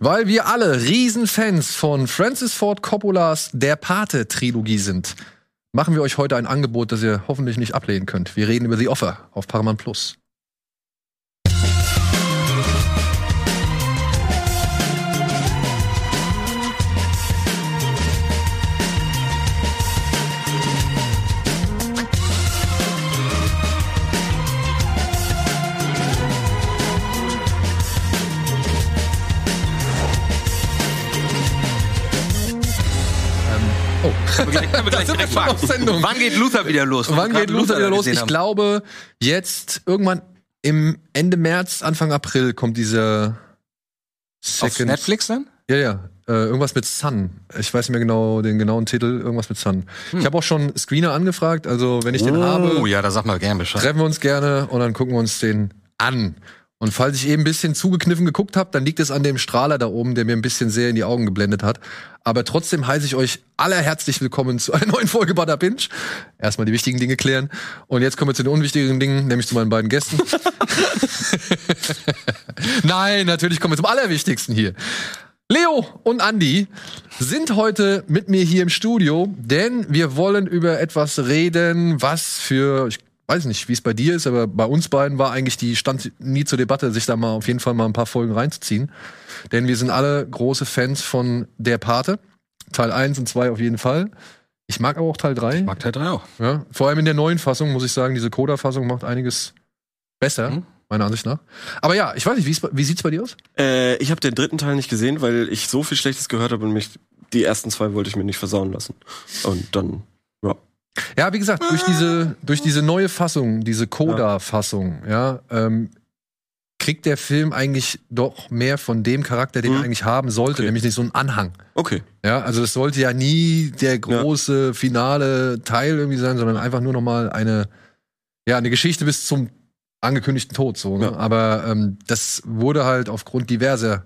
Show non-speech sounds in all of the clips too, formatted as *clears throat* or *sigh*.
Weil wir alle Riesenfans von Francis Ford Coppolas Der Pate-Trilogie sind, machen wir euch heute ein Angebot, das ihr hoffentlich nicht ablehnen könnt. Wir reden über The Offer auf Paramount Plus. Oh. Können wir gleich, können wir gleich direkt fragen. Wann geht Luther wieder los? Wann geht Luther wieder los? Ich glaube, jetzt irgendwann im Ende März, Anfang April kommt dieser Second. Auf Netflix dann? Ja, ja. Äh, irgendwas mit Sun. Ich weiß nicht mehr genau den genauen Titel. Irgendwas mit Sun. Hm. Ich habe auch schon Screener angefragt. Also wenn ich oh, den habe, oh ja, da sag mal gerne Bescheid. Treffen wir uns gerne und dann gucken wir uns den an. Und falls ich eben ein bisschen zugekniffen geguckt habe, dann liegt es an dem Strahler da oben, der mir ein bisschen sehr in die Augen geblendet hat. Aber trotzdem heiße ich euch alle herzlich willkommen zu einer neuen Folge Bada Binge. Erstmal die wichtigen Dinge klären. Und jetzt kommen wir zu den unwichtigen Dingen, nämlich zu meinen beiden Gästen. *laughs* Nein, natürlich kommen wir zum Allerwichtigsten hier. Leo und Andy sind heute mit mir hier im Studio, denn wir wollen über etwas reden, was für, ich weiß nicht, wie es bei dir ist, aber bei uns beiden war eigentlich die stand nie zur Debatte, sich da mal auf jeden Fall mal ein paar Folgen reinzuziehen. Denn wir sind alle große Fans von Der Pate. Teil 1 und 2 auf jeden Fall. Ich mag aber auch Teil 3. Ich mag Teil 3 auch. Ja, vor allem in der neuen Fassung muss ich sagen, diese Coda-Fassung macht einiges besser. Mhm. Meiner Ansicht nach. Aber ja, ich weiß nicht, wie sieht's bei dir aus? Äh, ich habe den dritten Teil nicht gesehen, weil ich so viel Schlechtes gehört habe und mich die ersten zwei wollte ich mir nicht versauen lassen. Und dann ja, wie gesagt, durch diese, durch diese neue Fassung, diese Coda-Fassung, ja, ähm, kriegt der Film eigentlich doch mehr von dem Charakter, den mhm. er eigentlich haben sollte, okay. nämlich nicht so einen Anhang. Okay. Ja, also es sollte ja nie der große ja. finale Teil irgendwie sein, sondern einfach nur noch mal eine, ja, eine Geschichte bis zum angekündigten Tod so. Ne? Ja. Aber ähm, das wurde halt aufgrund diverser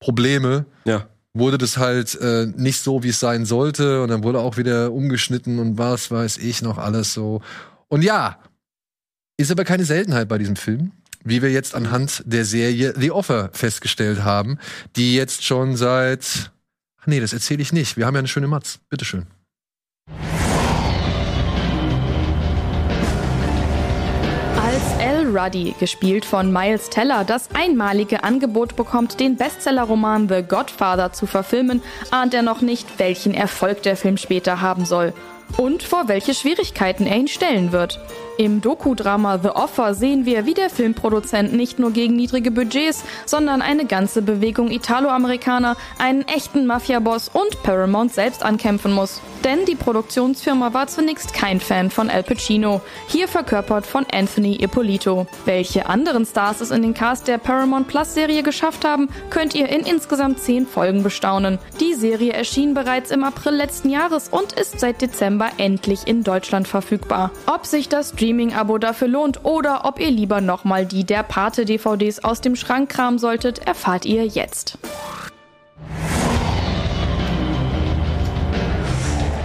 Probleme ja wurde das halt äh, nicht so, wie es sein sollte. Und dann wurde auch wieder umgeschnitten und was weiß ich noch alles so. Und ja, ist aber keine Seltenheit bei diesem Film, wie wir jetzt anhand der Serie The Offer festgestellt haben, die jetzt schon seit. Ach nee, das erzähle ich nicht. Wir haben ja eine schöne Matz. Bitteschön. Ruddy, gespielt von Miles Teller, das einmalige Angebot bekommt, den Bestsellerroman The Godfather zu verfilmen, ahnt er noch nicht, welchen Erfolg der Film später haben soll und vor welche Schwierigkeiten er ihn stellen wird. Im Doku-Drama The Offer sehen wir, wie der Filmproduzent nicht nur gegen niedrige Budgets, sondern eine ganze Bewegung Italoamerikaner, einen echten Mafia-Boss und Paramount selbst ankämpfen muss. Denn die Produktionsfirma war zunächst kein Fan von Al Pacino, hier verkörpert von Anthony Ippolito. Welche anderen Stars es in den Cast der Paramount Plus Serie geschafft haben, könnt ihr in insgesamt zehn Folgen bestaunen. Die Serie erschien bereits im April letzten Jahres und ist seit Dezember endlich in Deutschland verfügbar. Ob sich das Stream Streaming-Abo dafür lohnt oder ob ihr lieber nochmal die der Pate-DVDs aus dem Schrank kramen solltet, erfahrt ihr jetzt.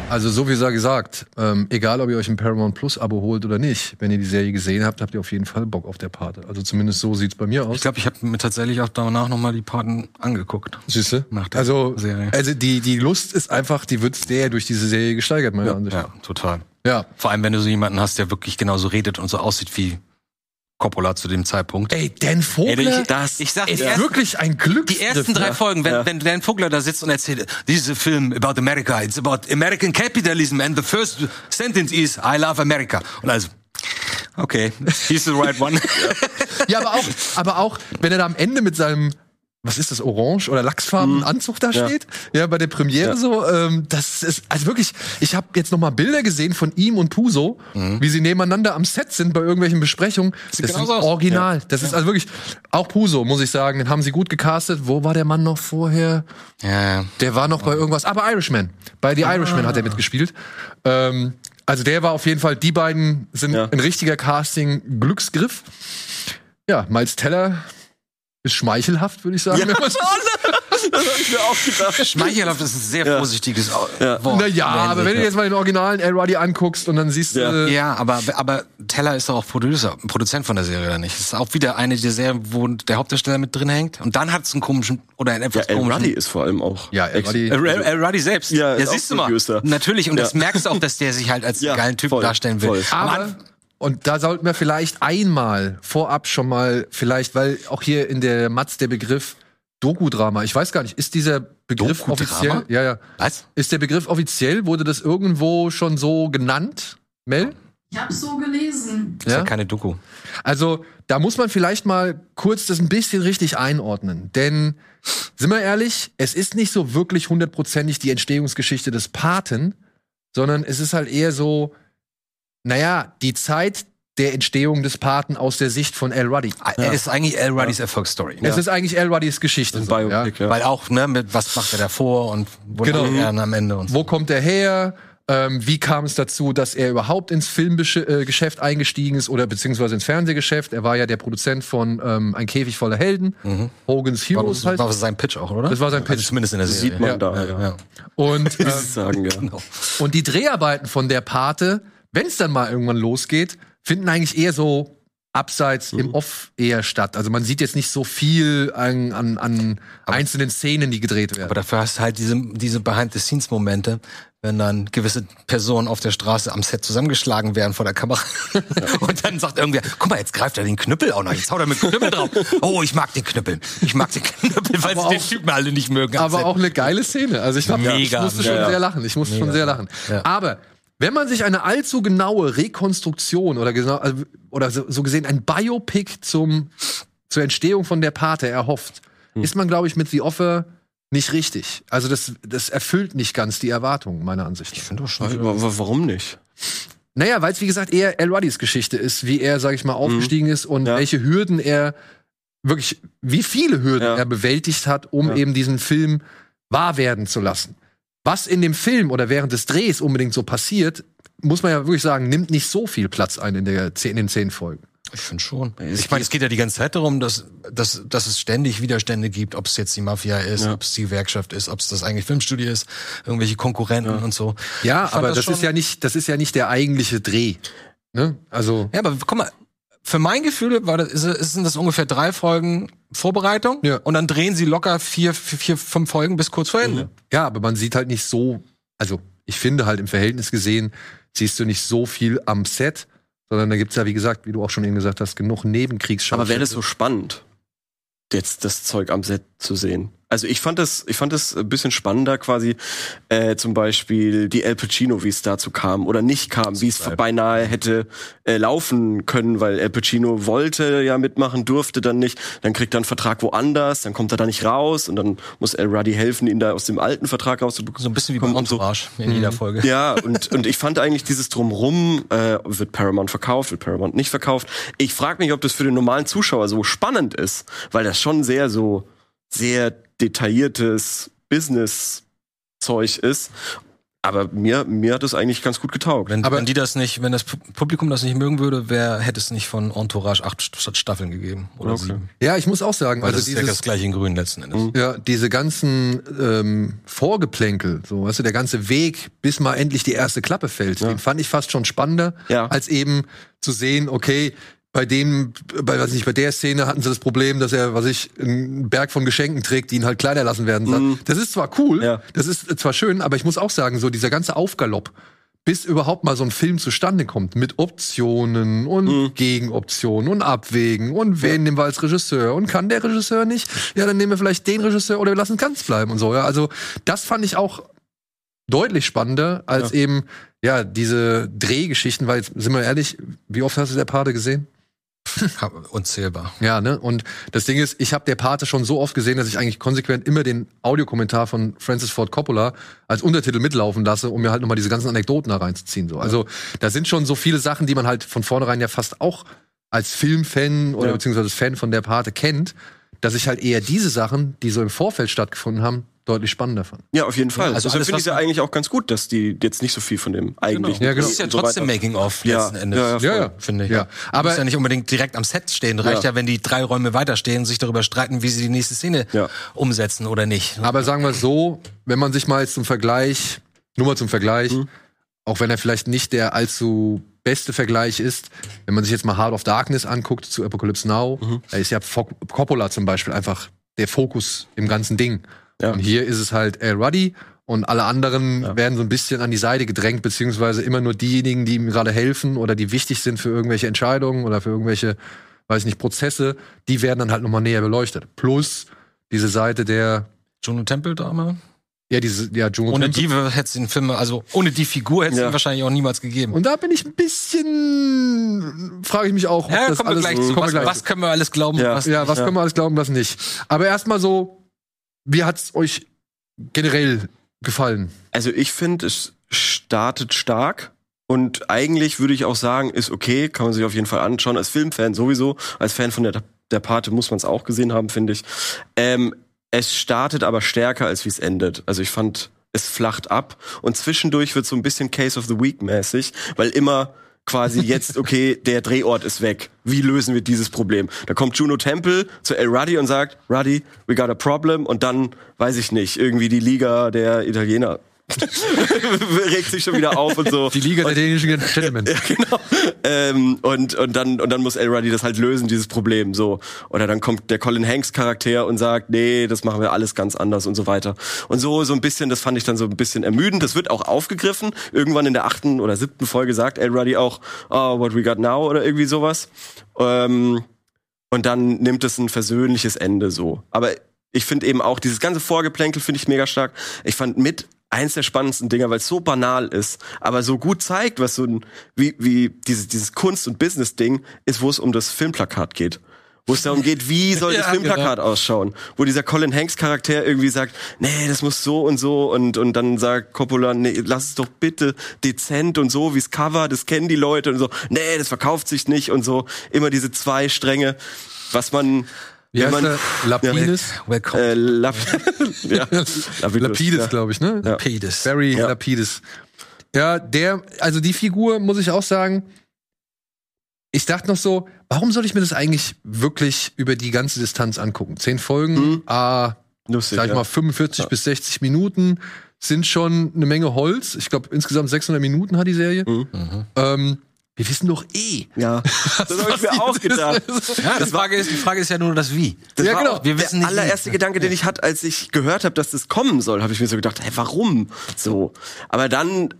Also so wie gesagt, ähm, egal ob ihr euch ein Paramount Plus Abo holt oder nicht, wenn ihr die Serie gesehen habt, habt ihr auf jeden Fall Bock auf der Pate. Also zumindest so sieht's bei mir aus. Ich glaube, ich habe mir tatsächlich auch danach nochmal die Paten angeguckt. Süße. Also, Serie. also die die Lust ist einfach, die wird sehr durch diese Serie gesteigert, meiner ja, Ansicht. Ja, total. Ja. Vor allem, wenn du so jemanden hast, der wirklich genauso redet und so aussieht wie Coppola zu dem Zeitpunkt. Ey, Dan Vogler, Ey, das, ich sag, ist erst, wirklich ein Glück. Die ersten drei Folgen, wenn, ja. wenn Dan Vogler da sitzt und erzählt, dieser Film about America, it's about American capitalism and the first sentence is I love America. Und also, okay, he's the right one. *laughs* ja, aber auch, aber auch, wenn er da am Ende mit seinem was ist das, orange oder lachsfarben mhm. Anzug da ja. steht, ja, bei der Premiere ja. so, ähm, das ist, also wirklich, ich habe jetzt noch mal Bilder gesehen von ihm und Puso, mhm. wie sie nebeneinander am Set sind bei irgendwelchen Besprechungen. Sieht das ist original. Ja. Das ist also wirklich, auch Puso, muss ich sagen, den haben sie gut gecastet. Wo war der Mann noch vorher? Ja. Der war noch bei irgendwas, aber Irishman. Bei The ah. Irishman hat er mitgespielt. Ähm, also der war auf jeden Fall, die beiden sind ein richtiger Casting-Glücksgriff. Ja, Miles Teller ist schmeichelhaft, würde ich sagen. wenn man- *laughs* mir auch gedacht. Schmeichelhaft ist ein sehr Ja. vorsichtiges Ja. Wort. Naja, aber wenn du jetzt mal den originalen El Ruddy anguckst und dann siehst Ja. du, äh, Ja, aber, aber Teller ist doch auch Producer, Produzent von der Serie, oder nicht? Das ist auch wieder eine der Serien, wo der Hauptdarsteller mit drin hängt. Und dann hat es einen komischen, oder einen Ja, etwas El komischen. Ruddy ist vor allem auch. Ja, El Ruddy- El, El, El Ruddy selbst. Ja, ist auch siehst du mal. Natürlich, und Ja. das merkst du auch, dass der sich halt als *laughs* Ja, geilen Typ voll, darstellen will. voll. Aber, und da sollten wir vielleicht einmal vorab schon mal, vielleicht, weil auch hier in der Matz der Begriff Doku-Drama, ich weiß gar nicht, ist dieser Begriff offiziell? Ja, ja. Was? Ist der Begriff offiziell? Wurde das irgendwo schon so genannt? Mel? Ich hab's so gelesen. Das ist ja keine Doku. Also, da muss man vielleicht mal kurz das ein bisschen richtig einordnen. Denn, sind wir ehrlich, es ist nicht so wirklich hundertprozentig die Entstehungsgeschichte des Paten, sondern es ist halt eher so, naja, die Zeit der Entstehung des Paten aus der Sicht von El Ruddy. Er ist eigentlich El Ruddys Erfolgsstory. Es ist eigentlich El Ruddys Geschichte. Ein So, ja. Biopic, ja. Weil auch, ne, mit was macht er davor und wo Genau. er dann am Ende und so. Wo kommt er her? Ähm, wie kam es dazu, dass er überhaupt ins Filmgeschäft eingestiegen ist oder beziehungsweise ins Fernsehgeschäft? Er war ja der Produzent von ähm, Ein Käfig voller Helden, Hogan's War, Heroes das heißt. war sein Pitch auch, oder? Das war sein Pitch. Also zumindest in der Serie. Sieht man Ja. da, Ja, ja. ja. Und, *laughs* ähm, sagen, ja. Genau. und die Dreharbeiten von der Pate, wenn es dann mal irgendwann losgeht, finden eigentlich eher so abseits im Off eher statt. Also man sieht jetzt nicht so viel an, an, an einzelnen Szenen, die gedreht werden. Aber dafür hast du halt diese, diese Behind-the-Scenes-Momente, wenn dann gewisse Personen auf der Straße am Set zusammengeschlagen werden vor der Kamera. *laughs* Und dann sagt irgendwer, guck mal, jetzt greift er den Knüppel auch noch, jetzt haut er mit Knüppel drauf. Oh, ich mag den Knüppel. Ich mag den Knüppel, weil sie den Typen alle nicht mögen. aber auch eine geile Szene. Also ich, hab, ich Mega. musste Ja, schon ja. sehr lachen. Ich musste schon sehr lachen. Ja. Aber wenn man sich eine allzu genaue Rekonstruktion oder, genau, oder so, so gesehen ein Biopic zum, zur Entstehung von der Pate erhofft, Hm. ist man, glaube ich, mit The Offer nicht richtig. Also das, das erfüllt nicht ganz die Erwartungen, meiner Ansicht nach. Ich finde doch schon. Wa- wa- Warum nicht? Naja, weil es wie gesagt eher El Ruddys Geschichte ist, wie er, sag ich mal, aufgestiegen ist und Mhm. Ja. welche Hürden er wirklich, wie viele Hürden Ja. er bewältigt hat, um Ja. eben diesen Film wahr werden zu lassen. Was in dem Film oder während des Drehs unbedingt so passiert, muss man ja wirklich sagen, nimmt nicht so viel Platz ein in, der, zehn- in den zehn Folgen. Ich finde schon. Es Ich meine, es geht ja die ganze Zeit darum, dass, dass, dass es ständig Widerstände gibt, ob es jetzt die Mafia ist, Ja. ob es die Gewerkschaft ist, ob es das eigentlich Filmstudio ist, irgendwelche Konkurrenten und so. Ja, aber das, schon- ist ja nicht, das ist ja nicht der eigentliche Dreh. Ne? Also, Ja, aber guck mal, für mein Gefühl war das, ist, ist, sind das ungefähr drei Folgen Vorbereitung Ja. und dann drehen sie locker vier, vier, vier fünf Folgen bis kurz vor Ende. ja, aber man sieht halt nicht so, also ich finde halt im Verhältnis gesehen, siehst du nicht so viel am Set, sondern da gibt's ja, wie gesagt, wie du auch schon eben gesagt hast, genug Nebenkriegsschauspieler. Aber wäre das so spannend, jetzt das Zeug am Set zu sehen? Also ich fand das, ich fand das ein bisschen spannender quasi, äh, zum Beispiel die El Pacino, wie es dazu kam oder nicht kam, wie es beinahe hätte äh, laufen können, weil El Pacino wollte ja mitmachen, durfte dann nicht, dann kriegt er einen Vertrag woanders, dann kommt er da nicht raus und dann muss El Ruddy helfen, ihn da aus dem alten Vertrag rauszubekommen. So ein bisschen wie bei und so. Entourage in jeder Folge. Ja, und, und ich fand eigentlich dieses Drumrum, äh, wird Paramount verkauft, wird Paramount nicht verkauft. Ich frage mich, ob das für den normalen Zuschauer so spannend ist, weil das schon sehr so, sehr detailliertes Business-Zeug ist. Aber mir, mir hat es eigentlich ganz gut getaugt. Wenn, Aber- wenn die das nicht, wenn das Pu- Publikum das nicht mögen würde, wär, hätte es nicht von Entourage acht St- Staffeln gegeben. Oder Okay. sieben. Ja, ich muss auch sagen, Weil also das ist ja dieses, das gleiche in Grün letzten Endes. ja, diese ganzen ähm, Vorgeplänkel, so, weißt du, der ganze Weg, bis mal endlich die erste Klappe fällt, den fand ich fast schon spannender, Ja. als eben zu sehen, okay, bei dem, bei was nicht, bei der Szene hatten sie das Problem, dass er, was ich, einen Berg von Geschenken trägt, die ihn halt Kleider lassen werden. Mhm. Das ist zwar cool, Ja. das ist zwar schön, aber ich muss auch sagen, so dieser ganze Aufgalopp, bis überhaupt mal so ein Film zustande kommt, mit Optionen und Mhm. Gegenoptionen und Abwägen und wen nehmen wir als Regisseur und kann der Regisseur nicht, ja, dann nehmen wir vielleicht den Regisseur oder wir lassen es ganz bleiben und so, ja. Also, das fand ich auch deutlich spannender als eben, ja, diese Drehgeschichten, weil, jetzt, sind wir ehrlich, wie oft hast du der Pate gesehen? Unzählbar. Ja, ne? Und das Ding ist, ich habe der Pate schon so oft gesehen, dass ich eigentlich konsequent immer den Audiokommentar von Francis Ford Coppola als Untertitel mitlaufen lasse, um mir halt nochmal diese ganzen Anekdoten da reinzuziehen. So. Also da sind schon so viele Sachen, die man halt von vornherein ja fast auch als Filmfan oder Ja. beziehungsweise Fan von der Pate kennt, dass ich halt eher diese Sachen, die so im Vorfeld stattgefunden haben, deutlich spannender fand. Ja, auf jeden Fall. also also alles, finde ich was ja eigentlich auch ganz gut, dass die jetzt nicht so viel von dem eigentlichen. Ja, genau. Das ist ja so trotzdem weiter. Making-of Ja, letzten Endes. ja, ja. Ja, ja. Finde ich. Ja, aber muss ja nicht unbedingt direkt am Set stehen. Reicht ja, Ja. wenn die drei Räume weiterstehen und sich darüber streiten, wie sie die nächste Szene Ja. umsetzen oder nicht. Aber sagen wir so, wenn man sich mal jetzt zum Vergleich, nur mal zum Vergleich, Mhm. auch wenn er vielleicht nicht der allzu beste Vergleich ist, wenn man sich jetzt mal Heart of Darkness anguckt zu Apocalypse Now, Mhm. da ist ja Coppola zum Beispiel einfach der Fokus im ganzen Ding. Ja. Und hier ist es halt El Ruddy und alle anderen Ja. werden so ein bisschen an die Seite gedrängt, beziehungsweise immer nur diejenigen, die ihm gerade helfen oder die wichtig sind für irgendwelche Entscheidungen oder für irgendwelche, weiß ich nicht, Prozesse, die werden dann halt nochmal näher beleuchtet. Plus diese Seite der, Juno Temple-Dame. ja, diese, ja, Juno Ohne Temple. die hätte es den Film, also ohne die Figur hätte es Ja. ihn wahrscheinlich auch niemals gegeben. Und da bin ich ein bisschen, frage ich mich auch, ob ja, das kommen wir alles, gleich zu. wir Was, gleich was können wir alles glauben? Ja. Was ja, was können wir alles glauben, was nicht. Aber erstmal so, wie hat's euch generell gefallen? Also ich finde, es startet stark. Und eigentlich würde ich auch sagen, ist okay, kann man sich auf jeden Fall anschauen. Als Filmfan sowieso, als Fan von der, der Pate muss man es auch gesehen haben, finde ich. Ähm, es startet aber stärker, als wie es endet. Also ich fand, es flacht ab. Und zwischendurch wird so ein bisschen Case of the Week mäßig, weil immer quasi jetzt, okay, der Drehort ist weg. Wie lösen wir dieses Problem? Da kommt Juno Temple zu El Ruddy und sagt, Ruddy, we got a problem. Und dann, weiß ich nicht, irgendwie die Liga der Italiener *laughs* regt sich schon wieder auf und so. Die Liga der dänischen Gentlemen. *laughs* Ja, genau. Ähm, und, und, dann, und dann muss El Ruddy das halt lösen, dieses Problem. So. Oder dann kommt der Colin Hanks Charakter und sagt, nee, das machen wir alles ganz anders und so weiter. Und so, so ein bisschen, das fand ich dann so ein bisschen ermüdend. Das wird auch aufgegriffen. Irgendwann in der achten oder siebten Folge sagt El Ruddy auch, oh, what we got now oder irgendwie sowas. Ähm, und dann nimmt es ein versöhnliches Ende so. Aber ich finde eben auch, dieses ganze Vorgeplänkel finde ich mega stark. Ich fand mit eins der spannendsten Dinger, weil es so banal ist, aber so gut zeigt, was so ein, wie, wie dieses, dieses Kunst- und Business-Ding ist, wo es um das Filmplakat geht. Wo es darum geht, wie soll *laughs* das Ja, Filmplakat ausschauen? Wo dieser Colin Hanks Charakter irgendwie sagt, nee, das muss so und so und, und dann sagt Coppola, nee, lass es doch bitte dezent und so, wie's Cover, das kennen die Leute und so, nee, das verkauft sich nicht und so. Immer diese zwei Stränge, was man, Wie heißt man, der? Lapidus? Welcome. äh, Lap *laughs* ja, *laughs* Lapidus, Lapidus, ja. glaube ich, ne? Ja. Pedis. Barry Ja. Lapidus. Ja, der, also die Figur, muss ich auch sagen, ich dachte noch so, warum soll ich mir das eigentlich wirklich über die ganze Distanz angucken? Zehn Folgen, Mhm. ah, Lustig, sag ich ja. mal 45 Ja. bis 60 Minuten sind schon eine Menge Holz. Ich glaube, insgesamt 600 Minuten hat die Serie. Mhm. Ähm, wir wissen doch eh. Ja, *laughs* das habe ich mir auch gedacht. Ja, die Frage, ist, die Frage ist ja nur das Wie. Das Ja, genau. auch Wir der wissen nicht, wie. allererste Gedanke, den ich hatte, als ich gehört habe, dass das kommen soll, habe ich mir so gedacht, hey, warum so? Aber dann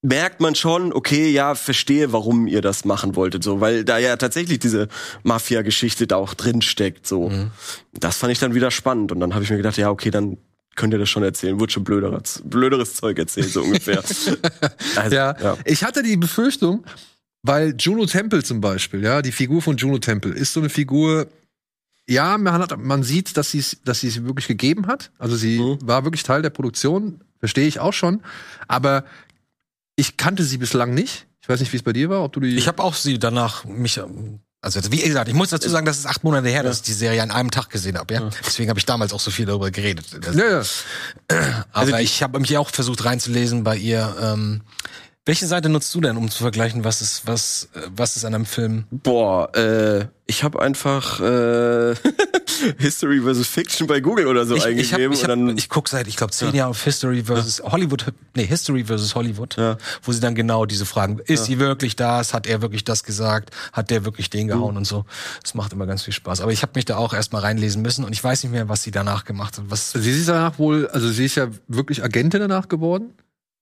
merkt man schon, okay, ja, verstehe, warum ihr das machen wolltet, so, weil da ja tatsächlich diese Mafia-Geschichte da auch drin steckt, so. Mhm. Das fand ich dann wieder spannend und dann habe ich mir gedacht, ja, okay, dann könnt ihr das schon erzählen, wird schon blöderes, blöderes Zeug erzählen, so ungefähr. *laughs* also, Ja. ja. Ich hatte die Befürchtung, weil Juno Temple zum Beispiel, ja, die Figur von Juno Temple ist so eine Figur, ja, man, hat, man sieht, dass sie es dass sie es wirklich gegeben hat. Also sie Mhm. war wirklich Teil der Produktion, verstehe ich auch schon. Aber ich kannte sie bislang nicht. Ich weiß nicht, wie es bei dir war, ob du die. Ich habe auch sie danach mich ähm, also wie gesagt, ich muss dazu sagen, das ist acht Monate her, dass ich die Serie an einem Tag gesehen habe. Ja? Deswegen habe ich damals auch so viel darüber geredet. Das, ja, ja. aber ich habe mich auch versucht reinzulesen bei ihr. Ähm, welche Seite nutzt du denn, um zu vergleichen, was ist was äh, was ist an einem Film? Boah, äh, ich habe einfach äh, *laughs* History vs. Fiction bei Google oder so ich, ich, hab, eingegeben ich, hab, dann ich guck seit ich glaube zehn Jahren auf History versus Hollywood, nee History versus Hollywood, Ja. wo sie dann genau diese Fragen: Ist sie wirklich das? Hat er wirklich das gesagt? Hat der wirklich den gehauen Mhm. und so? Das macht immer ganz viel Spaß. Aber ich habe mich da auch erstmal reinlesen müssen und ich weiß nicht mehr, was sie danach gemacht hat. Was Sie ist danach wohl, also sie ist ja wirklich Agentin danach geworden.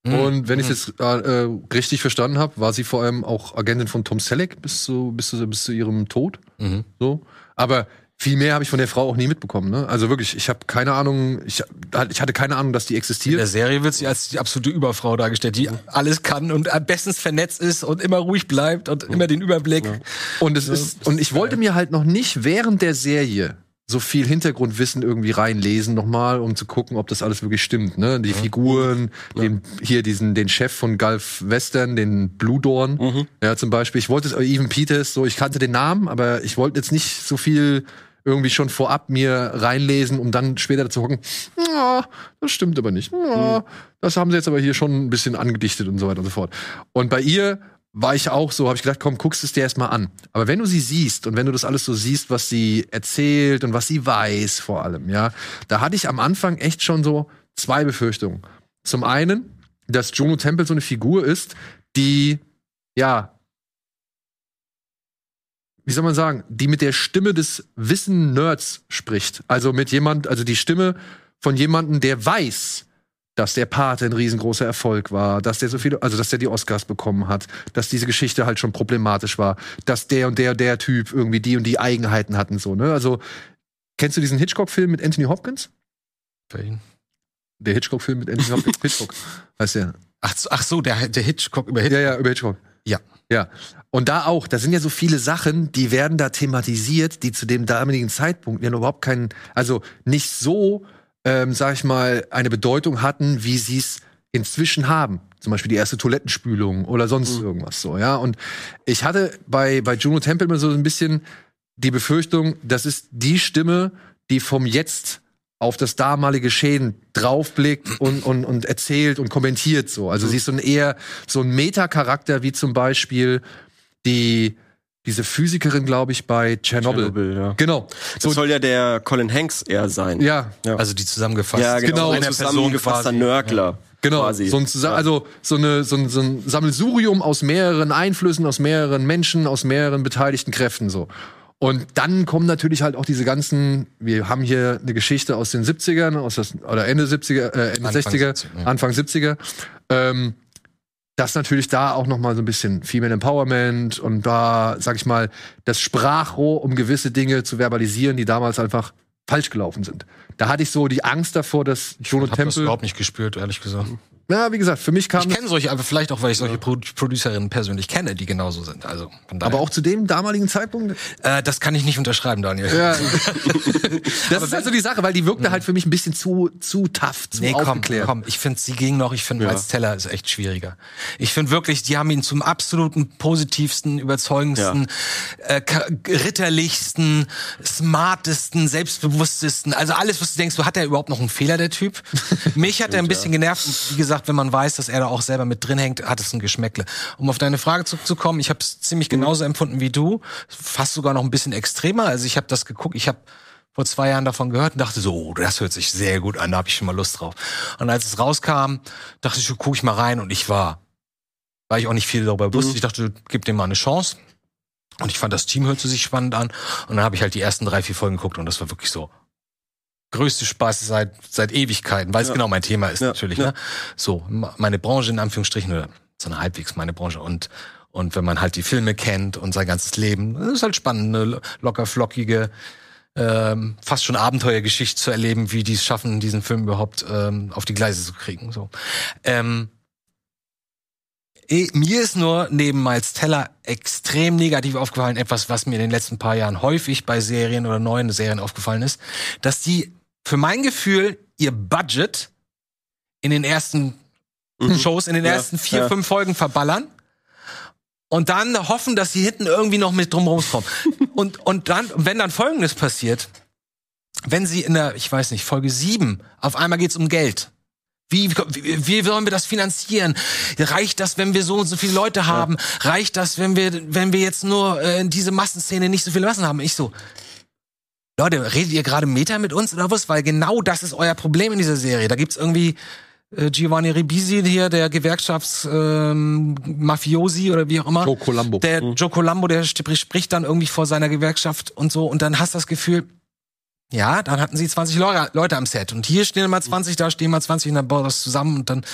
Mhm. Und wenn ich es jetzt äh, äh, richtig verstanden habe, war sie vor allem auch Agentin von Tom Selleck bis zu, bis zu, bis zu ihrem Tod. Mhm. So. Aber viel mehr habe ich von der Frau auch nie mitbekommen. Ne? Also wirklich, ich habe keine Ahnung, ich, ich hatte keine Ahnung, dass die In existiert. der Serie wird sie als die absolute Überfrau dargestellt, die alles kann und am bestens vernetzt ist und immer ruhig bleibt und immer den Überblick. Und es ist, und ich wollte mir halt noch nicht während der Serie so viel Hintergrundwissen irgendwie reinlesen nochmal, um zu gucken, ob das alles wirklich stimmt. Ne? Die Figuren, den, hier diesen, den Chef von Gulf Western, den Blue Dawn, ja zum Beispiel. Ich wollte es, Even Peters, so ich kannte den Namen, aber ich wollte jetzt nicht so viel irgendwie schon vorab mir reinlesen, um dann später zu hocken, ja, das stimmt aber nicht. Ja, das haben sie jetzt aber hier schon ein bisschen angedichtet und so weiter und so fort. Und bei ihr war ich auch so, habe ich gedacht, komm, guckst es dir erstmal an. Aber wenn du sie siehst und wenn du das alles so siehst, was sie erzählt und was sie weiß vor allem, ja, da hatte ich am Anfang echt schon so zwei Befürchtungen. Zum einen, dass Juno Temple so eine Figur ist, die, ja, wie soll man sagen, die mit der Stimme des Wissen-Nerds spricht. Also mit jemand, also die Stimme von jemandem, der weiß, dass der Pate ein riesengroßer Erfolg war, dass der so viele, also dass der die Oscars bekommen hat, dass diese Geschichte halt schon problematisch war, dass der und der der Typ irgendwie die und die Eigenheiten hatten so, ne? Also kennst du diesen Hitchcock-Film mit Anthony Hopkins? Welchen? Der Hitchcock-Film mit Anthony Hopkins, *laughs* Hitchcock, heißt der. Ach, so- ach so, der, der Hitchcock über Hitchcock. Ja, ja, über Hitchcock. Ja. Ja. Und da auch, da sind ja so viele Sachen, die werden da thematisiert, die zu dem damaligen Zeitpunkt ja überhaupt keinen, also nicht so, ähm, sag ich mal, eine Bedeutung hatten, wie sie es inzwischen haben. Zum Beispiel die erste Toilettenspülung oder sonst irgendwas so, ja. Und ich hatte bei, bei Juno Temple immer so ein bisschen die Befürchtung, das ist die Stimme, die vom Jetzt auf das damalige Geschehen draufblickt und, und, und erzählt und kommentiert so. Also sie ist so ein eher so ein Meta-Charakter wie zum Beispiel die diese Physikerin, glaube ich, bei Tschernobyl. Tschernobyl, ja. Genau. Das So, soll ja der Colin Hanks eher sein. ja, Also die zusammengefasst. ja genau. genau, so eine ein Person zusammengefasster. Nörgler. Genau, Quasi. so ein Zusa also so, eine, so, ein, so ein Sammelsurium aus mehreren Einflüssen, aus mehreren Menschen, aus mehreren beteiligten Kräften so. Und dann kommen natürlich halt auch diese ganzen, wir haben hier eine Geschichte aus den 70ern, aus das, oder Ende 70er, äh, Ende Anfang 60er, 70er, ja. Anfang 70er. Ähm, dass natürlich da auch noch mal so ein bisschen Female Empowerment und da, sag ich mal, das Sprachrohr, um gewisse Dinge zu verbalisieren, die damals einfach falsch gelaufen sind. Da hatte ich so die Angst davor, dass Juno Ich habe das Temple. überhaupt nicht gespürt, ehrlich gesagt. Ja, wie gesagt, für mich kam Ich kenne solche, aber vielleicht auch, weil ich solche Pro Producerinnen persönlich kenne, die genauso sind. Also von daher. aber auch zu dem damaligen Zeitpunkt. äh, das kann ich nicht unterschreiben, Daniel. Ja. *laughs* das ist also die Sache, weil die wirkte halt für mich ein bisschen zu zu tough, zu Nee, komm, aufgeklärt. komm, ich finde, sie ging noch. Ich finde, als Teller ist echt schwieriger. Ich finde wirklich, die haben ihn zum absoluten positivsten, überzeugendsten, äh, ka- ritterlichsten, smartesten, selbstbewusstesten. Also alles, was du denkst, so hat er überhaupt noch einen Fehler, der Typ? *laughs* Mich hat er ein bisschen genervt. Und wie gesagt, wenn man weiß, dass er da auch selber mit drin hängt, hat es ein Geschmäckle. Um auf deine Frage zurückzukommen, ich habe es ziemlich genauso empfunden wie du, fast sogar noch ein bisschen extremer. Also ich habe das geguckt, ich habe vor zwei Jahren davon gehört und dachte so, oh, das hört sich sehr gut an, da habe ich schon mal Lust drauf. Und als es rauskam, dachte ich, guck ich mal rein und ich war, weil ich auch nicht viel darüber wusste, ich dachte, gib dem mal eine Chance. Und ich fand, das Team hörte sich spannend an. Und dann habe ich halt die ersten drei, vier Folgen geguckt und das war wirklich so größte Spaß seit, seit Ewigkeiten, weil es Ja. genau mein Thema ist Ja, natürlich. Ne? So, meine Branche in Anführungsstrichen oder so eine halbwegs meine Branche und und wenn man halt die Filme kennt und sein ganzes Leben, das ist halt spannend, eine locker flockige, ähm, fast schon Abenteuergeschichte zu erleben, wie die es schaffen, diesen Film überhaupt ähm, auf die Gleise zu kriegen. So. Ähm, eh, mir ist nur neben Miles Teller extrem negativ aufgefallen, etwas, was mir in den letzten paar Jahren häufig bei Serien oder neuen Serien aufgefallen ist, dass die für mein Gefühl ihr Budget in den ersten Shows, in den Mhm. Ja, ersten vier, ja. fünf Folgen verballern und dann hoffen, dass sie hinten irgendwie noch mit drum rauskommen. *laughs* und, und dann, wenn dann Folgendes passiert, wenn sie in der, ich weiß nicht, Folge sieben, auf einmal geht's um Geld. Wie, wie, wie sollen wir das finanzieren? Reicht das, wenn wir so und so viele Leute haben? Reicht das, wenn wir, wenn wir jetzt nur äh, in diese Massenszene nicht so viele Massen haben? Ich so, Leute, redet ihr gerade Meta mit uns oder was? Weil genau das ist euer Problem in dieser Serie. Da gibt's irgendwie äh, Giovanni Ribisi hier, der Gewerkschafts ähm, oder wie auch immer. Joe Colombo. Der Joe Colombo, der sp- spricht dann irgendwie vor seiner Gewerkschaft und so und dann hast du das Gefühl, ja, dann hatten sie 20 Leute, Leute am Set und hier stehen mal 20, da stehen mal 20 und dann baut das zusammen und dann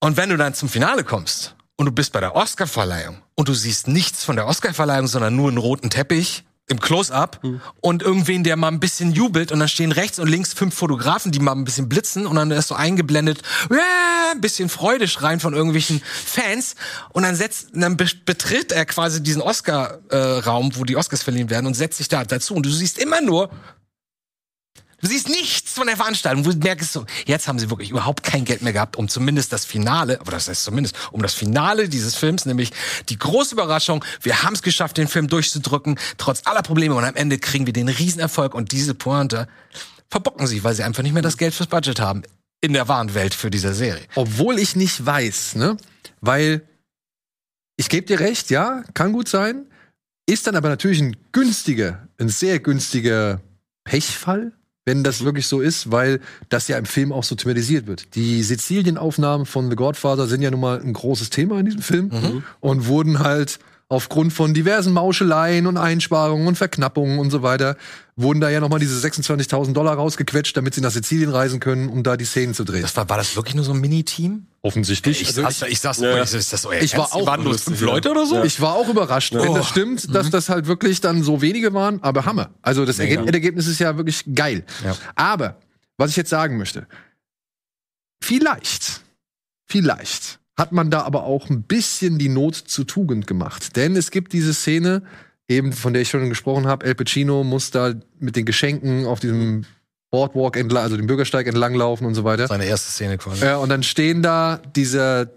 und wenn du dann zum Finale kommst und du bist bei der Oscarverleihung und du siehst nichts von der Oscarverleihung, sondern nur einen roten Teppich im Close-up und irgendwen, der mal ein bisschen jubelt und dann stehen rechts und links fünf Fotografen, die mal ein bisschen blitzen und dann ist so eingeblendet, ja, ein bisschen Freude schreien von irgendwelchen Fans und dann setzt, dann be betritt er quasi diesen Oscar-Raum, wo die Oscars verliehen werden und setzt sich da dazu und du siehst immer nur Du siehst nichts von der Veranstaltung. Du merkst so, jetzt haben sie wirklich überhaupt kein Geld mehr gehabt, um zumindest das Finale, aber das heißt zumindest, um das Finale dieses Films, nämlich die große Überraschung, wir haben es geschafft, den Film durchzudrücken, trotz aller Probleme und am Ende kriegen wir den Riesenerfolg und diese Pointe verbocken sie, weil sie einfach nicht mehr das Geld fürs Budget haben in der wahren Welt für diese Serie. Obwohl ich nicht weiß, ne? Weil ich gebe dir recht, ja, kann gut sein. Ist dann aber natürlich ein günstiger, ein sehr günstiger Pechfall, wenn das wirklich so ist, weil das ja im Film auch so thematisiert wird. Die Sizilienaufnahmen von The Godfather sind ja nun mal ein großes Thema in diesem Film und wurden halt aufgrund von diversen Mauscheleien und Einsparungen und Verknappungen und so weiter, wurden da ja noch mal diese 26.000 Dollar rausgequetscht, damit sie nach Sizilien reisen können, um da die Szenen zu drehen. Das war, war das wirklich nur so ein Mini-Team? offensichtlich. Ich, Also saß, ich saß, Ja. ich, ist das so Ich war ernst? Auch waren nur fünf Leute oder so? Ich war auch überrascht, wenn Oh. das stimmt, dass das halt wirklich dann so wenige waren, aber Hammer. Also das Ergebnis, Endergebnis ist ja wirklich geil. Ja. Aber, was ich jetzt sagen möchte, vielleicht, vielleicht hat man da aber auch ein bisschen die Not zu Tugend gemacht. Denn es gibt diese Szene, eben von der ich schon gesprochen habe, El Pacino muss da mit den Geschenken auf diesem Boardwalk entlang, also den Bürgersteig entlang laufen und so weiter. Seine erste Szene quasi. Ja, und dann stehen da dieser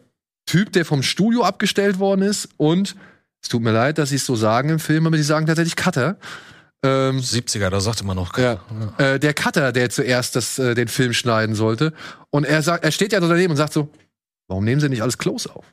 Typ, der vom Studio abgestellt worden ist und es tut mir leid, dass sie es so sagen im Film, aber sie sagen tatsächlich Cutter. Ähm, 70er, da sagte man noch. ja. Äh, der Cutter, der zuerst das, äh, den Film schneiden sollte. Und er sagt, er steht ja so daneben und sagt so, warum nehmen sie nicht alles close auf?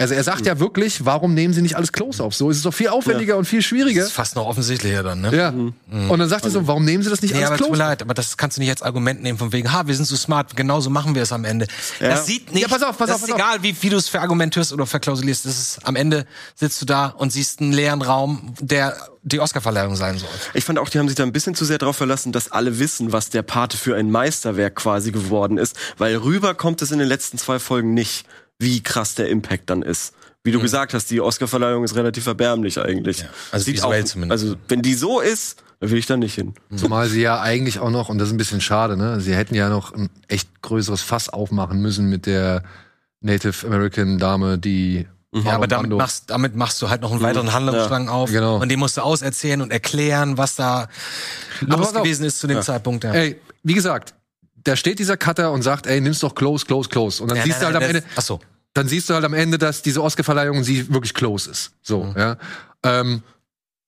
Also er sagt ja wirklich, warum nehmen sie nicht alles close auf? So ist es doch viel aufwendiger und viel Das schwieriger. ist fast noch offensichtlicher dann, ne? Ja. Und dann sagt er so, warum nehmen sie das nicht Nee, alles aber tut mir auf? leid, aber das kannst du nicht als Argument nehmen von wegen, ha, wir sind so smart, genauso machen wir es am Ende. Das sieht nicht, Ja, pass auf, pass das auf, ist pass egal, wie, wie du es verargumentierst oder verklausulierst, das ist, am Ende sitzt du da und siehst einen leeren Raum, der die Oscarverleihung sein soll. Ich fand auch, die haben sich da ein bisschen zu sehr darauf verlassen, dass alle wissen, was der Pate für ein Meisterwerk quasi geworden ist, weil rüber kommt es in den letzten zwei Folgen nicht, wie krass der Impact dann ist. Wie du gesagt hast, die Oscarverleihung ist relativ erbärmlich eigentlich. also Sieht auch, zumindest. Also wenn die so ist, dann will ich da nicht hin. Zumal sie ja eigentlich auch noch, und das ist ein bisschen schade, ne? Sie hätten ja noch ein echt größeres Fass aufmachen müssen mit der Native American Dame, die Ja, aber damit machst, damit machst du halt noch einen weiteren Handlungsstrang auf. Genau. Und den musst du auserzählen und erklären, was da los gewesen ist zu dem Zeitpunkt. Ja. Ey, wie gesagt, da steht dieser Cutter und sagt, ey, nimm's doch close, close, close. Und dann Ja, siehst nein, du halt nein, am Ende, Ach so. dann siehst du halt am Ende, dass diese Oscarverleihung sie wirklich close ist. So, Mhm. ja. Ähm,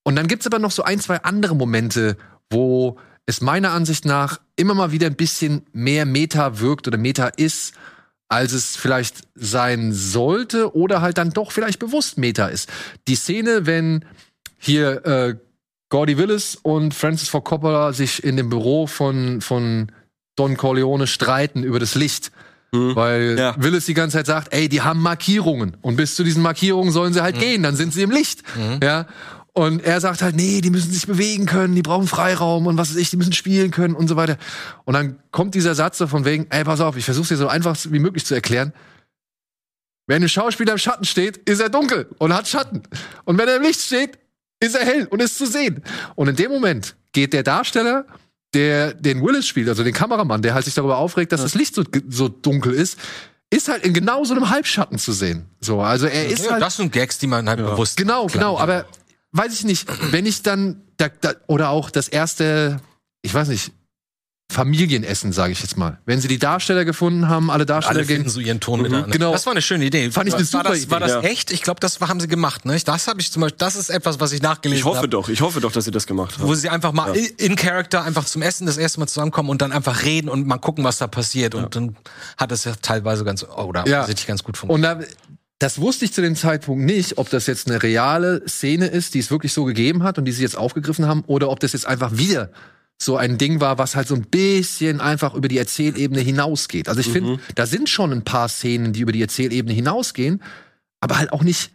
und dann gibt's aber noch so ein, zwei andere Momente, wo es meiner Ansicht nach immer mal wieder ein bisschen mehr Meta wirkt oder Meta ist, als es vielleicht sein sollte oder halt dann doch vielleicht bewusst Meta ist. Die Szene, wenn hier äh, Gordy Willis und Francis Ford Coppola sich in dem Büro von, von Don Corleone streiten über das Licht. Weil Ja. Willis die ganze Zeit sagt, ey, die haben Markierungen. Und bis zu diesen Markierungen sollen sie halt gehen, dann sind sie im Licht. Ja. Und er sagt halt, nee, die müssen sich bewegen können, die brauchen Freiraum und was weiß ich, die müssen spielen können und so weiter. Und dann kommt dieser Satz so von wegen, ey, pass auf, ich versuch's dir so einfach wie möglich zu erklären. Wenn ein Schauspieler im Schatten steht, ist er dunkel und hat Schatten. Und wenn er im Licht steht, ist er hell und ist zu sehen. Und in dem Moment geht der Darsteller, der den Willis spielt, also den Kameramann, der halt sich darüber aufregt, dass das Licht so, so dunkel ist, ist halt in genau so einem Halbschatten zu sehen. So, also er ist Ja, halt das sind Gags, die man halt bewusst. Genau, genau, aber weiß ich nicht, wenn ich dann da, da, oder auch das erste, ich weiß nicht, Familienessen, sage ich jetzt mal. Wenn sie die Darsteller gefunden haben, alle Darsteller Alle finden gehen. so ihren Ton miteinander. Genau. Das war eine schöne Idee. Fand ich eine war super das, War Idee, das ja. echt? Ich glaube, das haben sie gemacht. Ne? Das habe ich zum Beispiel. Das ist etwas, was ich nachgelesen Ich hoffe habe. doch, ich hoffe doch, dass sie das gemacht haben. Wo sie einfach mal in Character einfach zum Essen das erste Mal zusammenkommen und dann einfach reden und mal gucken, was da passiert. Und dann hat es ja teilweise ganz oder Ja. offensichtlich ganz gut funktioniert. Und da, das wusste ich zu dem Zeitpunkt nicht, ob das jetzt eine reale Szene ist, die es wirklich so gegeben hat und die sie jetzt aufgegriffen haben, oder ob das jetzt einfach wieder so ein Ding war, was halt so ein bisschen einfach über die Erzählebene hinausgeht. Also ich finde, da sind schon ein paar Szenen, die über die Erzählebene hinausgehen, aber halt auch nicht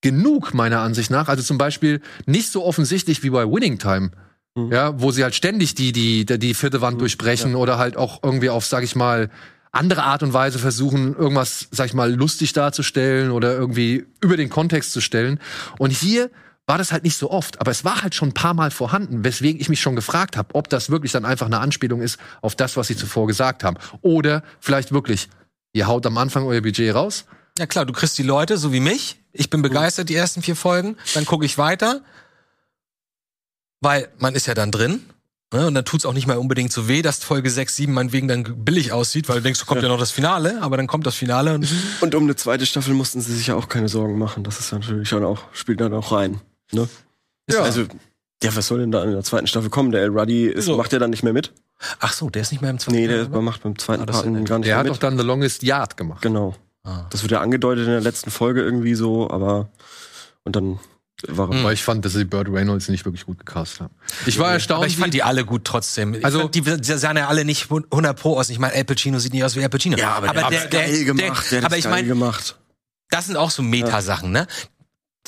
genug, meiner Ansicht nach. Also zum Beispiel nicht so offensichtlich wie bei Winning Time. Ja, wo sie halt ständig die, die, die, die vierte Wand durchbrechen oder halt auch irgendwie auf, sag ich mal, andere Art und Weise versuchen, irgendwas, sag ich mal, lustig darzustellen oder irgendwie über den Kontext zu stellen. Und hier war das halt nicht so oft, aber es war halt schon ein paar Mal vorhanden, weswegen ich mich schon gefragt habe, ob das wirklich dann einfach eine Anspielung ist auf das, was sie zuvor gesagt haben. Oder vielleicht wirklich, ihr haut am Anfang euer Budget raus, Ja klar, du kriegst die Leute, so wie mich. Ich bin begeistert, die ersten vier Folgen. Dann gucke ich weiter. Weil man ist ja dann drin. Ne? Und dann tut's auch nicht mal unbedingt so weh, dass Folge 6, 7 meinetwegen dann billig aussieht, weil du denkst, kommt ja. noch das Finale, aber dann kommt das Finale. Und, Und um eine zweite Staffel mussten sie sich ja auch keine Sorgen machen. Das ist natürlich dann auch, spielt dann auch rein. Ne? Ja. Also, ja, was soll denn da in der zweiten Staffel kommen? Der El Ruddy ist, So. macht der dann nicht mehr mit? ach so, der ist nicht mehr im zweiten Nee, der oder? macht beim zweiten Ah, Part ja gar nicht Der mehr hat mit. doch dann The Longest Yard gemacht. Genau. Ah. Das wird ja angedeutet in der letzten Folge irgendwie so, aber und dann war er. Weil ich fand, dass sie Burt Reynolds nicht wirklich gut gecastet haben. Ich war erstaunt. Aber ich fand die alle gut trotzdem. Ich Also- fand, die, die sahen ja alle nicht 100 pro aus. Ich meine, Al Pacino sieht nicht aus wie Al Pacino. Ja, aber, der hat's geil gemacht. Der, hat aber ich meine, gemacht. das sind auch so Metasachen, ne?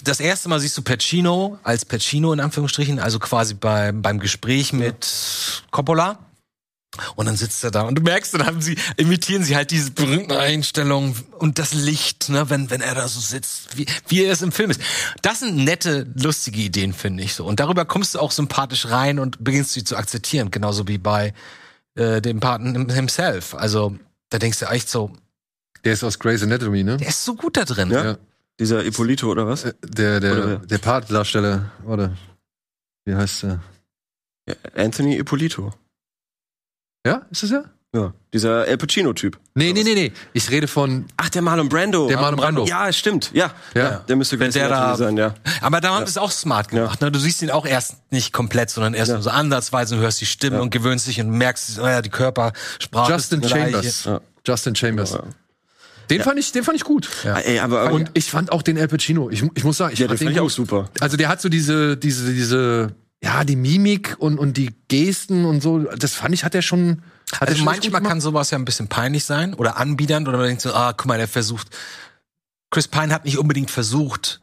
Das erste Mal siehst du Pacino als Pacino in Anführungsstrichen, also quasi beim, beim Gespräch mit Coppola. Und dann sitzt er da und du merkst, dann haben sie, imitieren sie halt diese berühmten Einstellungen und das Licht, ne, wenn, wenn er da so sitzt, wie, wie er es im Film ist. Das sind nette, lustige Ideen, finde ich so. Und darüber kommst du auch sympathisch rein und beginnst sie zu akzeptieren, genauso wie bei äh, dem Paten himself. Also, da denkst du echt so, Der ist aus Grey's Anatomy, ne? der ist so gut da drin. Ja. Dieser Ippolito oder was? Äh, Der, Oder der, wer? der Partdarsteller, oder? Wie heißt der? Ja, Anthony Ippolito. Ja, ist es ja? Ja, dieser El Pacino-Typ. Nee, nee, nee, nee. Ich rede von. Ach, der Marlon Brando. Der Marlon Brando. Ja, stimmt. Ja, Ja. ja. der müsste da- sein, ja. Aber da haben sie es auch smart gemacht. Ne? Du siehst ihn auch erst nicht komplett, sondern erst Ja. nur so ansatzweise und hörst die Stimme und gewöhnst dich und merkst, oh ja, die Körpersprache Justin. Chambers. Ja. Justin Chambers. Ja. Den fand ich, den fand ich gut. Ja. Ey, aber Und ich fand auch den Al Pacino. Ich, ich muss sagen, ich ja, fand den fand ich auch super. Also der hat so diese, diese, diese, ja, die Mimik und, und die Gesten und so. Das fand ich, hat er schon. Hat Also schon manchmal kann sowas ja ein bisschen peinlich sein oder anbiedernd oder man denkt so, ah, guck mal, der versucht. Chris Pine hat nicht unbedingt versucht,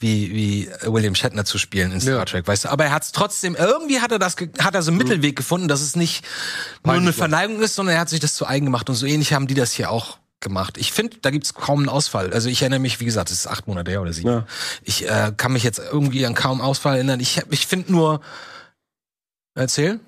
wie, wie William Shatner zu spielen in Star Ja. Trek, weißt du? Aber er hat es trotzdem, irgendwie hat er das, hat er so einen Mittelweg gefunden, dass es nicht nur eine Peinlich war. Verneigung ist, sondern er hat sich das zu eigen gemacht und so ähnlich haben die das hier auch gemacht. Ich finde, da gibt's kaum einen Ausfall. Also ich erinnere mich, wie gesagt, es ist acht Monate her oder sieben. Ja. Ich äh, kann mich jetzt irgendwie an kaum Ausfall erinnern. Ich, ich finde nur, erzähl.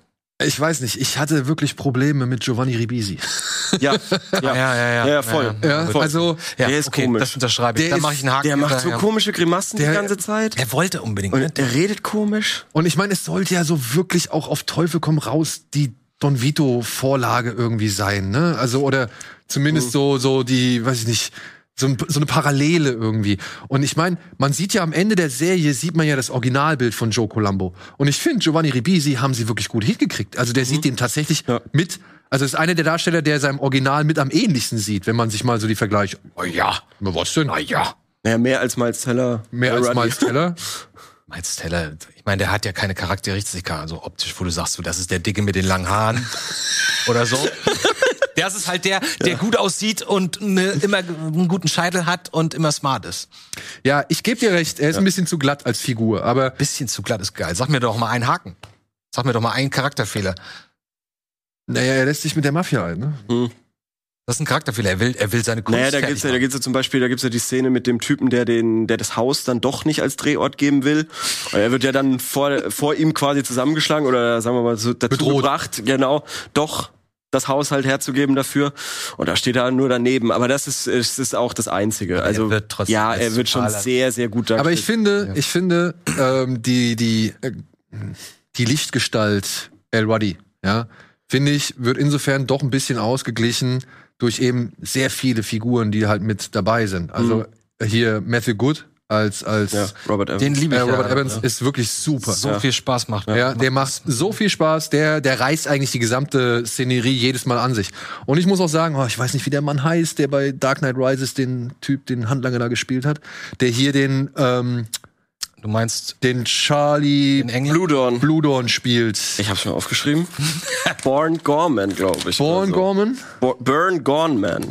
Ich weiß nicht, ich hatte wirklich Probleme mit Giovanni Ribisi. *laughs* *laughs* Ja, ja. ja, ja, Ja, voll. Ja, voll. also Ja, Der ist okay, komisch. das unterschreibe ich. Der Da ist- mache ich einen Haken. Der macht so ja. komische Grimassen die Der- ganze Zeit. Er wollte unbedingt. ne? Und der redet komisch. Und ich meine, es sollte ja so wirklich auch auf Teufel komm raus die Don Vito Vorlage irgendwie sein, ne? Also oder zumindest so so die, weiß ich nicht, so, ein, so eine Parallele irgendwie. Und ich meine, man sieht ja am Ende der Serie sieht man ja das Originalbild von Joe Colombo. Und ich finde, Giovanni Ribisi haben sie wirklich gut hingekriegt. Also der sieht dem tatsächlich Ja. mit. Also ist einer der Darsteller, der seinem Original mit am ähnlichsten sieht, wenn man sich mal so die Vergleiche. Oh ja, was denn? Na ja, Naja, mehr als Miles Teller. mehr als. Miles Teller. *laughs* Miles Teller, ich meine, der hat ja keine Charakteristika, also optisch, wo du sagst, so, das ist der Dicke mit den langen Haaren oder so. *laughs* Das ist halt der, der gut aussieht und ne, immer einen guten Scheitel hat und immer smart ist. Ja, ich gebe dir recht, er ist ein bisschen zu glatt als Figur, aber Bisschen zu glatt ist geil. Sag mir doch mal einen Haken. Sag mir doch mal einen Charakterfehler. naja, er lässt sich mit der Mafia ein, ne? Das ist ein Charakterfehler. Er will, er will seine Kunst Naja, da gibt's ja, da gibt's ja zum Beispiel, da gibt's ja die Szene mit dem Typen, der den, der das Haus dann doch nicht als Drehort geben will. Und er wird ja dann vor, vor ihm quasi zusammengeschlagen oder sagen wir mal so dazu Bedroht. gebracht, genau, doch das Haus halt herzugeben dafür. Und da steht er nur daneben. Aber das ist, es ist auch das Einzige. Also, wird trotzdem ja, er wird schon sehr, sehr gut Aber ich dargestellt. finde, ich finde, ähm, die, die, äh, die Lichtgestalt El Ruddy, ja, finde ich, wird insofern doch ein bisschen ausgeglichen durch eben sehr viele Figuren, die halt mit dabei sind. Also hier Matthew Good als, als ja, Robert Evans. Den liebe äh, ich. Robert ja, Evans ja. ist wirklich super. so Ja. viel Spaß macht. Ja, der macht so viel Spaß, der, der reißt eigentlich die gesamte Szenerie jedes Mal an sich. Und ich muss auch sagen, oh, ich weiß nicht, wie der Mann heißt, der bei Dark Knight Rises den Typ, den Handlanger da gespielt hat, der hier den, ähm, Du meinst den Charlie in England? Blue Dawn spielt. Ich hab's mir aufgeschrieben. *laughs* Born Gorman, glaube ich. Born so. Gorman? Bo Burn Gorman.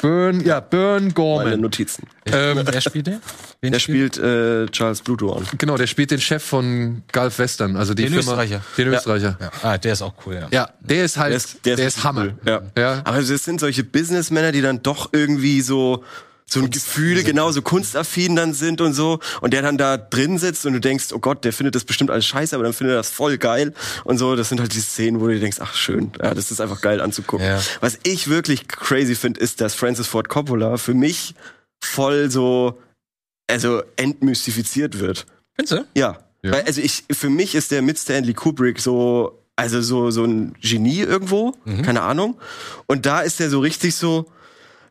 Burn, ja, Burn Meine Gorman. Notizen. Ähm, Wer spielt der? Wen Der spielt äh, Charles Blue Dawn. genau, der spielt den Chef von Gulf Western, also die Den Firma. Österreicher. Den Österreicher. Ja. Ja. Ah, der ist auch cool, ja. der ist halt, Der ist, der ist, richtig Hammer. cool. Ja. Ja. Aber es sind solche Businessmänner, die dann doch irgendwie so so ein Gefühl, genau, so kunstaffin dann sind und so. Und der dann da drin sitzt und du denkst, oh Gott, der findet das bestimmt alles scheiße, aber dann findet er das voll geil. Und so, das sind halt die Szenen, wo du denkst, ach schön, ja, das ist einfach geil anzugucken. Ja. Was ich wirklich crazy finde, ist, dass Francis Ford Coppola für mich voll so, also entmystifiziert wird. Findest du? Ja. Ja. Weil, also ich, für mich ist der mit Stanley Kubrick so Also so, so ein Genie irgendwo, keine Ahnung. Und da ist er so richtig so,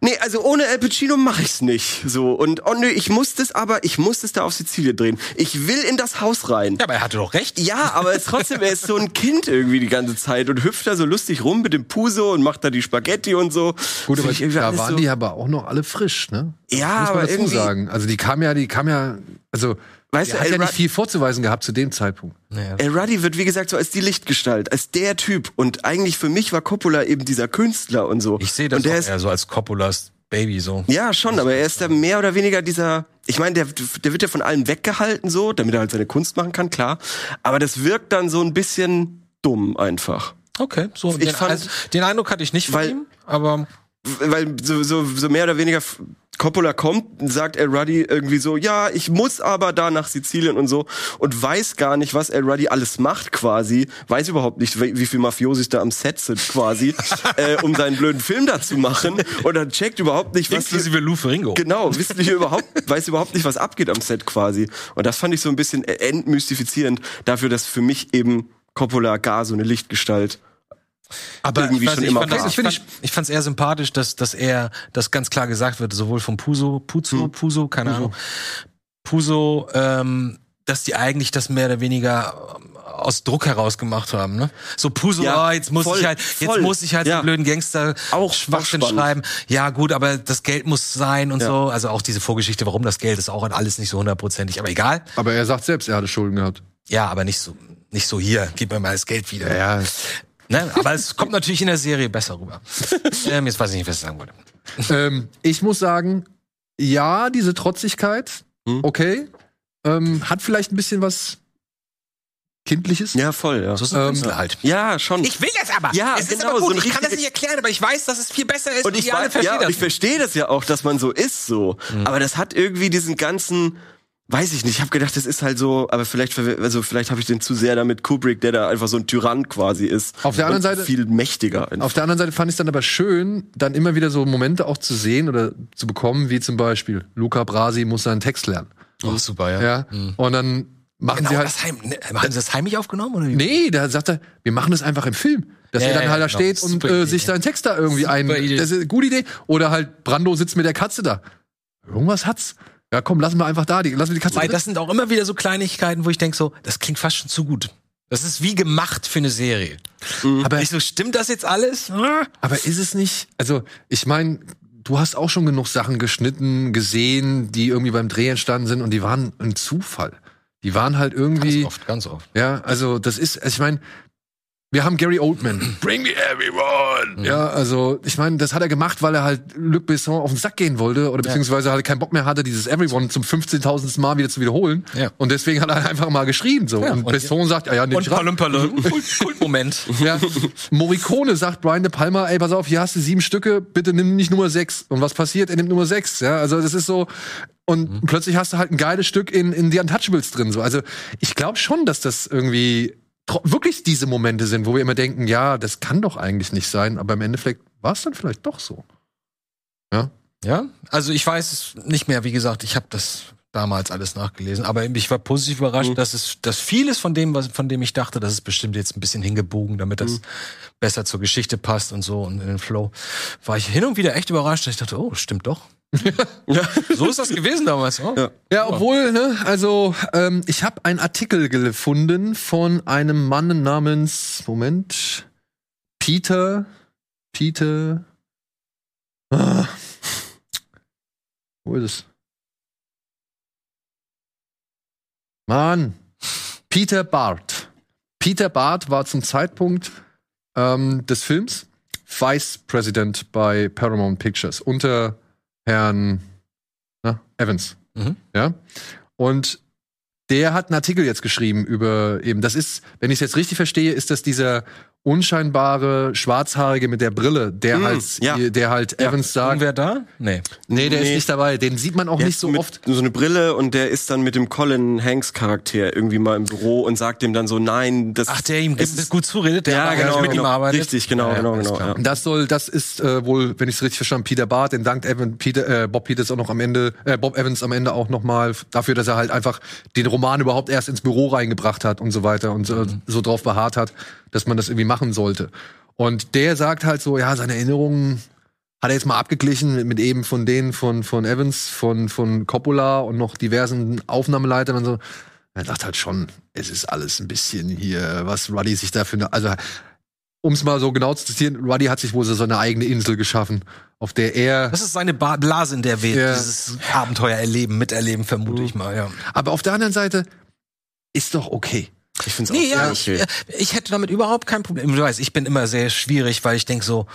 nee, also ohne Al Pacino mache ich's nicht. So, und oh nö, ich muss das aber, ich muss das da auf Sizilien drehen. Ich will in das Haus rein. Ja, aber er hatte doch recht. Ja, aber es trotzdem, er ist so ein Kind irgendwie die ganze Zeit und hüpft da so lustig rum mit dem Puso und macht da die Spaghetti und so. Gut, aber Find ich irgendwie da waren so- die aber auch noch alle frisch, ne? Ja, Muss man aber dazu irgendwie, sagen. Also die kam ja, die kam ja, also Weißt er du, hat ja nicht viel vorzuweisen gehabt zu dem Zeitpunkt. El Ruddy wird, wie gesagt, so als die Lichtgestalt, als der Typ. Und eigentlich für mich war Coppola eben dieser Künstler und so. Ich sehe das und der auch ist, eher so als Coppolas Baby so. Ja, schon, aber er ist da mehr oder weniger dieser. Ich meine, der, der wird ja von allen weggehalten, so, damit er halt seine Kunst machen kann, klar. Aber das wirkt dann so ein bisschen dumm einfach. Okay, so Ich den, fand- also, den Eindruck hatte ich nicht von Weil- ihm, aber Weil so, so, so mehr oder weniger Coppola kommt, sagt El Ruddy irgendwie so, ja, ich muss aber da nach Sizilien und so und weiß gar nicht, was El Ruddy alles macht quasi, weiß überhaupt nicht, wie viel Mafiosis da am Set sind quasi, *laughs* äh, um seinen blöden Film da zu machen und dann checkt überhaupt nicht, was inklusive Lou Ferringo. Genau, wissen wir überhaupt, weiß überhaupt nicht, was abgeht am Set quasi. Und das fand ich so ein bisschen entmystifizierend dafür, dass für mich eben Coppola gar so eine Lichtgestalt. Aber irgendwie ich, schon nicht, ich, immer fand das, war. ich, fand, ich fand's eher sympathisch, dass, dass er, dass ganz klar gesagt wird, sowohl vom Puso, Puzo, Hm. Puso, keine Ahnung, Puso, ähm, dass die eigentlich das mehr oder weniger ähm, aus Druck heraus gemacht haben, ne? So Puso, Ja, ah, jetzt muss voll, ich halt, jetzt voll. muss ich halt Ja. den blöden Gangster Auch- Schwachsinn schreiben. Ja, gut, aber das Geld muss sein und Ja. so. Also auch diese Vorgeschichte, warum das Geld ist auch alles nicht so hundertprozentig. Aber egal. Aber er sagt selbst, er hatte Schulden gehabt. Ja, aber nicht so, nicht so hier. Gib mir mal das Geld wieder. Ja, Ne? Aber es kommt natürlich in der Serie besser rüber. *laughs* ähm, jetzt weiß ich nicht, was ich sagen wollte. ähm, ich muss sagen, ja, diese Trotzigkeit, Hm. okay, ähm, hat vielleicht ein bisschen was Kindliches. Ja, voll, ja. So ist ein Ähm, halt. Ja, schon. Ich will das aber. Ja, es ist genau, aber gut. so ich kann das nicht erklären, aber ich weiß, dass es viel besser ist. und ich, wir alle weiß, ja, und ich verstehe das ja auch, dass man so ist, so. Mhm. Aber das hat irgendwie diesen ganzen, weiß ich nicht, ich habe gedacht, das ist halt so, aber vielleicht, also vielleicht habe ich den zu sehr damit Kubrick, der da einfach so ein Tyrann quasi ist. Auf der anderen Seite- viel mächtiger. einfach. Auf der anderen Seite fand ich es dann aber schön, dann immer wieder so Momente auch zu sehen oder zu bekommen, wie zum Beispiel Luca Brasi muss seinen Text lernen. oh, super, ja. Ja. Und dann machen Genau, sie halt. das Heim, ne, haben sie das heimlich aufgenommen? Oder wie? Nee, da sagt er, wir machen das einfach im Film. Dass Ja, er dann ja, halt da genau. steht und äh, sich ja. seinen Text da irgendwie Super ein. Idee. Das ist eine gute Idee. Oder halt Brando sitzt mit der Katze da. Irgendwas hat's. Ja, komm, lassen wir einfach da. Die, lassen wir die Katze Weil drin. das sind auch immer wieder so Kleinigkeiten, wo ich denke so, das klingt fast schon zu gut. Das ist wie gemacht für eine Serie. aber, Ich so, stimmt das jetzt alles? aber ist es nicht? Also, ich meine, du hast auch schon genug Sachen geschnitten, gesehen, die irgendwie beim Dreh entstanden sind und die waren ein Zufall. Die waren halt irgendwie. Ganz oft, ganz oft. Ja, also das ist, ich meine, wir haben Gary Oldman. Bring me everyone. Ja, also ich meine, das hat er gemacht, weil er halt Luc Besson auf den Sack gehen wollte oder beziehungsweise halt keinen Bock mehr hatte, dieses Everyone zum 15.000. Mal wieder zu wiederholen. Ja. Und deswegen hat er einfach mal geschrieben so. und, und- Besson sagt, ja, ja, nehm Und. Palum Palum. *laughs* Kult- Kultmoment. Ja. Morricone sagt Brian De Palma, ey, pass auf, hier hast du sieben Stücke, bitte nimm nicht Nummer sechs. Und was passiert? Er nimmt Nummer sechs. Ja, also das ist so. Und plötzlich hast du halt ein geiles Stück in, in The Untouchables drin. So. Also ich glaube schon, dass das irgendwie wirklich diese Momente sind, wo wir immer denken, ja, das kann doch eigentlich nicht sein, aber im Endeffekt war es dann vielleicht doch so. Ja, also ich weiß es nicht mehr, wie gesagt, ich habe das damals alles nachgelesen, aber ich war positiv überrascht, dass es, dass vieles von dem, was, von dem ich dachte, das ist bestimmt jetzt ein bisschen hingebogen, damit das besser zur Geschichte passt und so und in den Flow, war ich hin und wieder echt überrascht, dass ich dachte, oh, stimmt doch. So ist das gewesen damals. Oh. Ja. Ja, obwohl, ne, also ähm, ich habe einen Artikel gefunden von einem Mann namens, Moment, Peter, Peter, ah, wo ist es? Mann, Peter Barth. Peter Barth war zum Zeitpunkt ähm, des Films Vice President bei Paramount Pictures unter Herrn na, Evans. Mhm. Ja. Und der hat einen Artikel jetzt geschrieben über eben, das ist, wenn ich es jetzt richtig verstehe, ist das dieser unscheinbare Schwarzhaarige mit der Brille, der Mm, halt, ja. der halt Evans sagt. Irgendwer da? Nee. Nee, der ist Nee. nicht dabei. Den sieht man auch Der nicht so mit oft. So eine Brille und der ist dann mit dem Colin Hanks Charakter irgendwie mal im Büro und sagt dem dann so, nein, das Ach, der ihm ist gut zuredet, der ja, genau, mit genau. ihm arbeitet. Richtig, genau, Ja, ja, genau, genau. Ja. Das soll, das ist äh, wohl, wenn ich es richtig verstanden, Peter Barth, den dankt Evan, Peter, äh, Bob Peters auch noch am Ende, äh, Bob Evans am Ende auch noch mal dafür, dass er halt einfach den Roman überhaupt erst ins Büro reingebracht hat und so weiter und so, so drauf beharrt hat, dass man das irgendwie machen sollte. Und der sagt halt so, ja, seine Erinnerungen hat er jetzt mal abgeglichen mit, mit eben von denen von, von Evans, von, von Coppola und noch diversen Aufnahmeleitern und so. Er dachte halt schon, es ist alles ein bisschen hier, was Ruddy sich da für, also, um es mal so genau zu zitieren, Ruddy hat sich wohl so seine eigene Insel geschaffen, auf der er, Das ist seine ba Blase, in der wir Ja. dieses Abenteuer erleben, miterleben, vermute ich mal, ja. aber auf der anderen Seite ist doch okay. Ich finde es Nee, auch ja, sehr ich, ich hätte damit überhaupt kein Problem. Du weißt, ich bin immer sehr schwierig, weil ich denke so,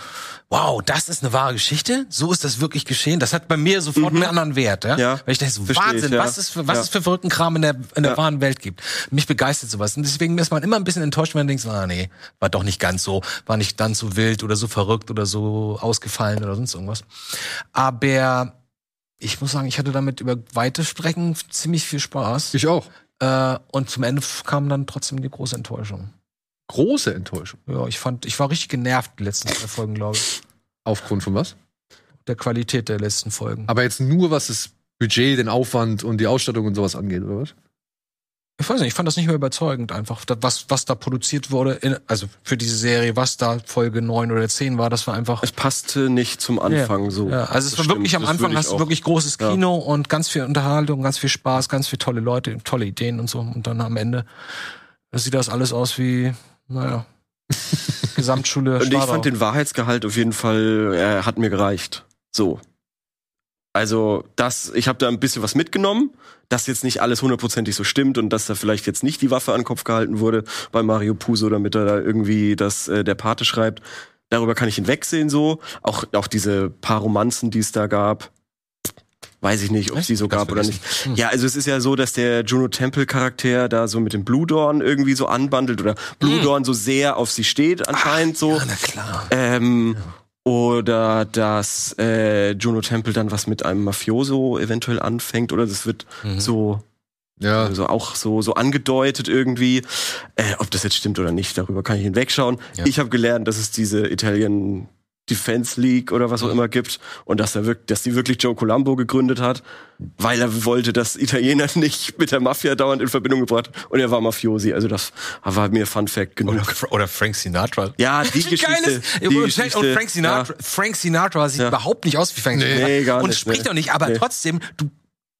wow, das ist eine wahre Geschichte? So ist das wirklich geschehen? Das hat bei mir sofort einen anderen Wert, ja? Mhm. Ja, Weil ich denke so, versteh ich, Wahnsinn, ja. was es für, was Ja. es für verrückten Kram in der, in der Ja. wahren Welt gibt. Mich begeistert sowas. Und deswegen ist man immer ein bisschen enttäuscht, wenn man denkt, ah, nee, war doch nicht ganz so, war nicht ganz so wild oder so verrückt oder so ausgefallen oder sonst irgendwas. Aber ich muss sagen, ich hatte damit über weite Strecken ziemlich viel Spaß. Ich auch. Äh, und zum Ende kam dann trotzdem die große Enttäuschung. Große Enttäuschung. Ja, ich fand, ich war richtig genervt die letzten zwei Folgen, glaube ich. Aufgrund von was? Der Qualität der letzten Folgen. Aber jetzt nur, was das Budget, den Aufwand und die Ausstattung und sowas angeht, oder was? Ich weiß nicht, ich fand das nicht mehr überzeugend einfach. Was, was da produziert wurde, in, also für diese Serie, was da Folge 9 oder 10 war, das war einfach. Es passte nicht zum Anfang so. Ja, also es Das war wirklich stimmt, am das Anfang hast du wirklich großes Ja. Kino und ganz viel Unterhaltung, ganz viel Spaß, ganz viele tolle Leute, tolle Ideen und so. Und dann am Ende sieht das alles aus wie, naja, *laughs* Gesamtschule. Und ich fand den Wahrheitsgehalt auf jeden Fall, er hat mir gereicht. So. Also, das, ich habe da ein bisschen was mitgenommen, dass jetzt nicht alles hundertprozentig so stimmt und dass da vielleicht jetzt nicht die Waffe an den Kopf gehalten wurde bei Mario Puzo, damit er da irgendwie das äh, der Pate schreibt. Darüber kann ich hinwegsehen so. Auch, auch diese paar Romanzen, die es da gab. Weiß ich nicht, ob es die so gab oder nicht. Hm. Ja, also es ist ja so, dass der Juno Temple Charakter da so mit dem Blue Dawn irgendwie so anbandelt oder Blue Hm. Dawn so sehr auf sie steht anscheinend so. Ja, na klar. Ähm, Oder dass äh, Juno Temple dann was mit einem Mafioso eventuell anfängt oder das wird Mhm. so Ja. also auch so so angedeutet irgendwie. Äh, ob das jetzt stimmt oder nicht, darüber kann ich hinwegschauen. Ja. Ich habe gelernt, dass es diese Italian Defense League oder was auch immer gibt und dass er wirklich, dass die wirklich Joe Colombo gegründet hat, weil er wollte, dass Italiener *laughs* nicht mit der Mafia dauernd in Verbindung gebracht und er war Mafiosi. Also das war mir Fun Fact genug. Oder, oder Frank Sinatra. ja, die *laughs* Geschichte. die und Geschichte, Frank Sinatra, Frank Sinatra sieht Ja. überhaupt nicht aus wie Frank Sinatra. nee, gar und nicht, spricht nee. auch nicht, aber Nee. trotzdem, du,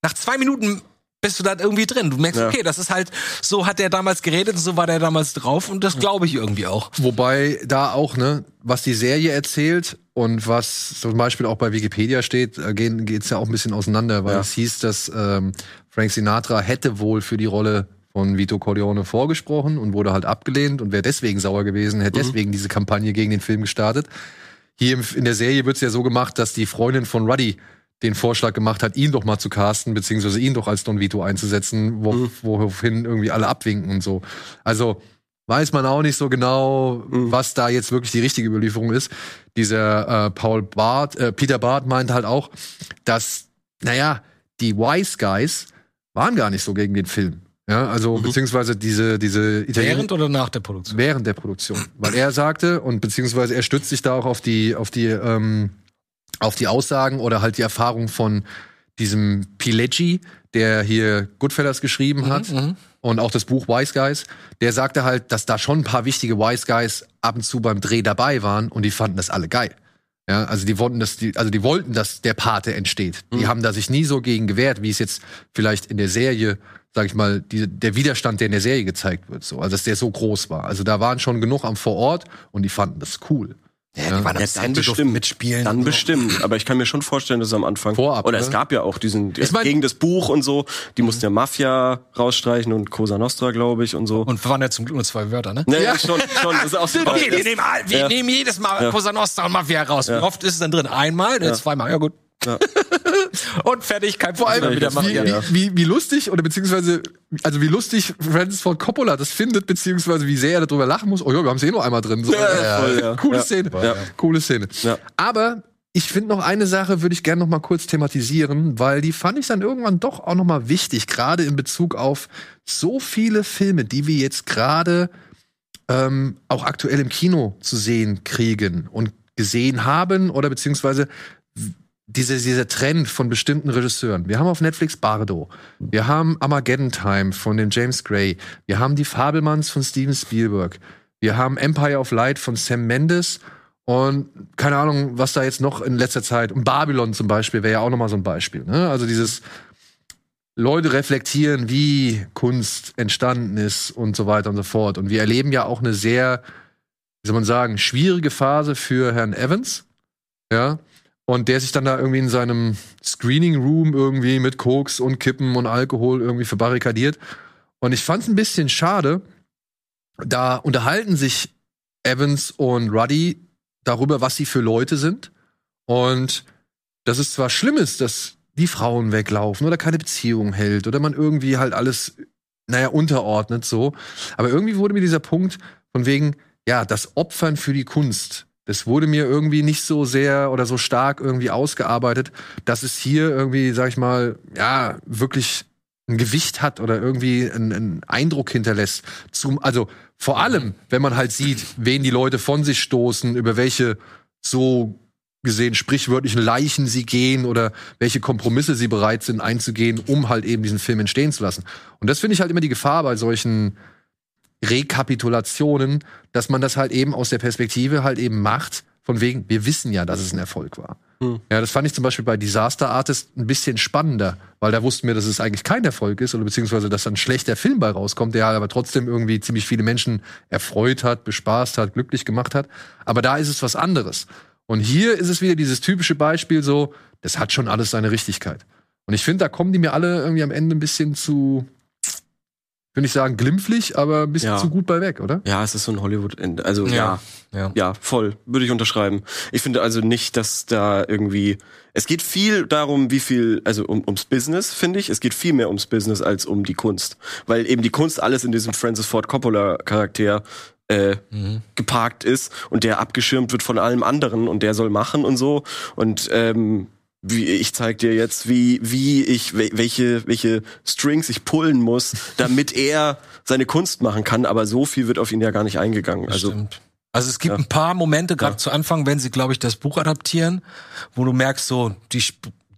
nach zwei Minuten bist du da irgendwie drin. Du merkst, Ja. okay, das ist halt, so hat der damals geredet und so war der damals drauf und das glaube ich irgendwie auch. Wobei da auch, ne, was die Serie erzählt und was zum Beispiel auch bei Wikipedia steht, äh, gehen geht's ja auch ein bisschen auseinander, weil Ja. es hieß, dass ähm, Frank Sinatra hätte wohl für die Rolle von Vito Corleone vorgesprochen und wurde halt abgelehnt und wäre deswegen sauer gewesen, hätte deswegen diese Kampagne gegen den Film gestartet. Hier in der Serie wird's ja so gemacht, dass die Freundin von Ruddy den Vorschlag gemacht hat, ihn doch mal zu casten, beziehungsweise ihn doch als Don Vito einzusetzen, wo, wohin irgendwie alle abwinken und so. Also weiß man auch nicht so genau, was da jetzt wirklich die richtige Überlieferung ist. Dieser äh, Paul Barth, äh, Peter Barth meint halt auch, dass, naja, die Wise Guys waren gar nicht so gegen den Film. Ja, also beziehungsweise diese, diese Italiener Während oder nach der Produktion? während der Produktion, weil er sagte und beziehungsweise er stützt sich da auch auf die auf die ähm, auf die Aussagen oder halt die Erfahrung von diesem Pileggi, der hier Goodfellas geschrieben hat Mhm. und auch das Buch Wise Guys. Der sagte halt, dass da schon ein paar wichtige Wise Guys ab und zu beim Dreh dabei waren und die fanden das alle geil. Ja, also die wollten, dass die, also die wollten, dass der Pate entsteht. Die haben da sich nie so gegen gewehrt, wie es jetzt vielleicht in der Serie, sag ich mal, die, der Widerstand, der in der Serie gezeigt wird, so, also dass der so groß war. Also da waren schon genug am vor Ort und die fanden das cool. Ja, die waren am Ja, Set, dann bestimmt. mitspielen. Dann bestimmt. Aber ich kann mir schon vorstellen, dass am Anfang. Vorab, Oder ne? es gab ja auch diesen, Ich mein- gegen das Buch und so, die mussten ja Mafia rausstreichen und Cosa Nostra, glaube ich, und so. Und wir waren ja zum Glück nur zwei Wörter, ne? naja, schon, schon, das ist auch *laughs* so. Okay, wir nehmen, wir Ja. nehmen jedes Mal Ja. Cosa Nostra und Mafia raus. Wie Ja. oft ist es dann drin? Einmal? Ne, zweimal? Ja, gut. Ja. *laughs* und fertig, kein Vor allem, wieder machen. wie, wie, wie, wie lustig oder beziehungsweise, also wie lustig Francis Ford Coppola das findet, beziehungsweise wie sehr er darüber lachen muss. Oh ja, wir haben es eh nur einmal drin. So, Ja, voll, ja. Coole. Szene. Coole Szene. Aber ich finde noch eine Sache, würde ich gerne noch mal kurz thematisieren, weil die fand ich dann irgendwann doch auch noch mal wichtig, gerade in Bezug auf so viele Filme, die wir jetzt gerade ähm, auch aktuell im Kino zu sehen kriegen und gesehen haben oder beziehungsweise diese, dieser Trend von bestimmten Regisseuren. Wir haben auf Netflix Bardo. Wir haben Armageddon Time von dem James Gray. Wir haben die Fabelmanns von Steven Spielberg. Wir haben Empire of Light von Sam Mendes. Und keine Ahnung, was da jetzt noch in letzter Zeit. Und Babylon zum Beispiel wäre ja auch noch mal so ein Beispiel. Ne? Also dieses Leute reflektieren, wie Kunst entstanden ist und so weiter und so fort. Und wir erleben ja auch eine sehr, wie soll man sagen, schwierige Phase für Herrn Evans. Ja. Und der sich dann da irgendwie in seinem Screening Room irgendwie mit Koks und Kippen und Alkohol irgendwie verbarrikadiert. Und ich fand es ein bisschen schade. Da unterhalten sich Evans und Ruddy darüber, was sie für Leute sind. Und dass es zwar schlimm ist, dass die Frauen weglaufen oder keine Beziehung hält oder man irgendwie halt alles, naja, unterordnet so. Aber irgendwie wurde mir dieser Punkt von wegen, ja, das Opfern für die Kunst, das wurde mir irgendwie nicht so sehr oder so stark irgendwie ausgearbeitet, dass es hier irgendwie, sag ich mal, ja, wirklich ein Gewicht hat oder irgendwie einen, einen Eindruck hinterlässt. Zum, also vor allem, wenn man halt sieht, wen die Leute von sich stoßen, über welche so gesehen sprichwörtlichen Leichen sie gehen oder welche Kompromisse sie bereit sind einzugehen, um halt eben diesen Film entstehen zu lassen. Und das finde ich halt immer die Gefahr bei solchen Rekapitulationen, dass man das halt eben aus der Perspektive halt eben macht, von wegen, wir wissen ja, dass es ein Erfolg war. Hm. Ja, das fand ich zum Beispiel bei Disaster Artist ein bisschen spannender, weil da wussten wir, dass es eigentlich kein Erfolg ist oder beziehungsweise, dass ein schlechter Film bei rauskommt, der aber trotzdem irgendwie ziemlich viele Menschen erfreut hat, bespaßt hat, glücklich gemacht hat. Aber da ist es was anderes. Und hier ist es wieder dieses typische Beispiel so, das hat schon alles seine Richtigkeit. Und ich finde, da kommen die mir alle irgendwie am Ende ein bisschen zu, will nicht sagen glimpflich, aber ein bisschen Ja. zu gut bei weg, oder? Ja, es ist so ein Hollywood-Ende. Also ja. Ja. ja, ja, voll. Würde ich unterschreiben. Ich finde also nicht, dass da irgendwie. Es geht viel darum, wie viel, also um, ums Business, finde ich. Es geht viel mehr ums Business als um die Kunst. Weil eben die Kunst alles in diesem Francis Ford Coppola-Charakter äh, geparkt ist und der abgeschirmt wird von allem anderen und der soll machen und so. Und ähm, wie ich zeig dir jetzt, wie wie ich wel- welche welche Strings ich pullen muss, damit er seine Kunst machen kann. Aber so viel wird auf ihn ja gar nicht eingegangen. Also Stimmt. Also es gibt Ja. ein paar Momente, gerade Ja. zu Anfang, wenn sie, glaube ich, das Buch adaptieren, wo du merkst, so die